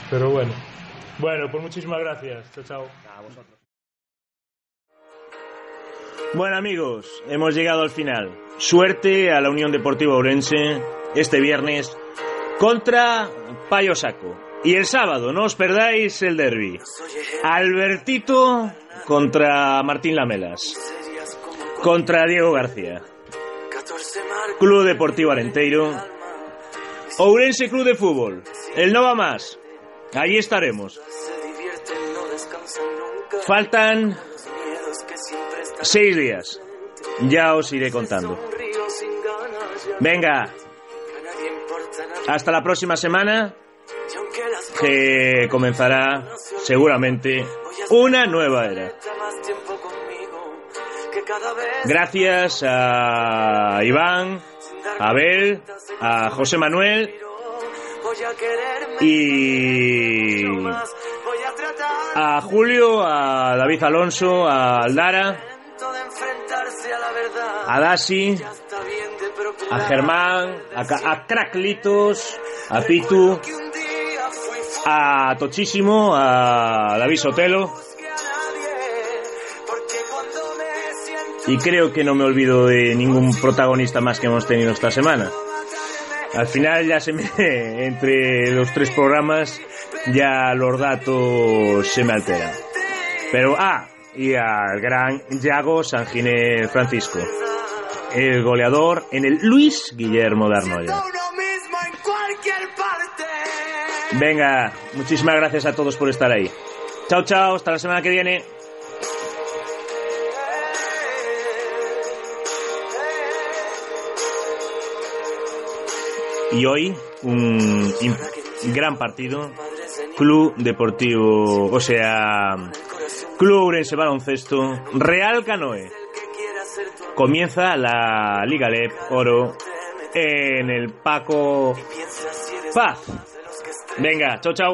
Pero bueno. Bueno, pues muchísimas gracias. Chao, chao. Bueno amigos, hemos llegado al final. Suerte a la Unión Deportiva Orense este viernes contra Payo Saco. Y el sábado, no os perdáis el derby. Albertito contra Martín Lamelas. Contra Diego García. Club Deportivo Arenteiro. Ourense Club de Fútbol. El no va más. Allí estaremos. Faltan seis días. Ya os iré contando. Venga. Hasta la próxima semana. Que comenzará seguramente una nueva era. Gracias a Iván, a Abel, a José Manuel y a Julio, a David Alonso, a Aldara, a Dasi, a Germán, a, a Craclitos, a Pitu, a Tochísimo, a David Sotelo. Y creo que no me olvido de ningún protagonista más que hemos tenido esta semana. Al final ya se me, entre los tres programas, ya los datos se me alteran. Pero, ah, y al gran Yago Sanginés Francisco, el goleador en el Luis Guillermo de Arnoya. Venga, muchísimas gracias a todos por estar ahí. Chao, chao, hasta la semana que viene. Y hoy, un gran partido. Club Deportivo, o sea, Club Urense Baloncesto, Real Canoe. Comienza la Liga LEP Oro en el Paco Paz. Venga, chao, chao.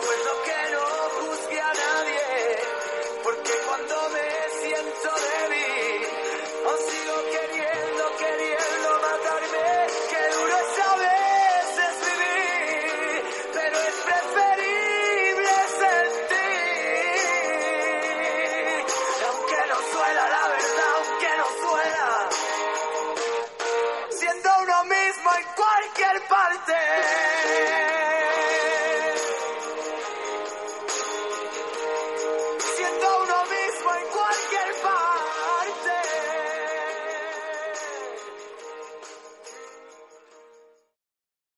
with no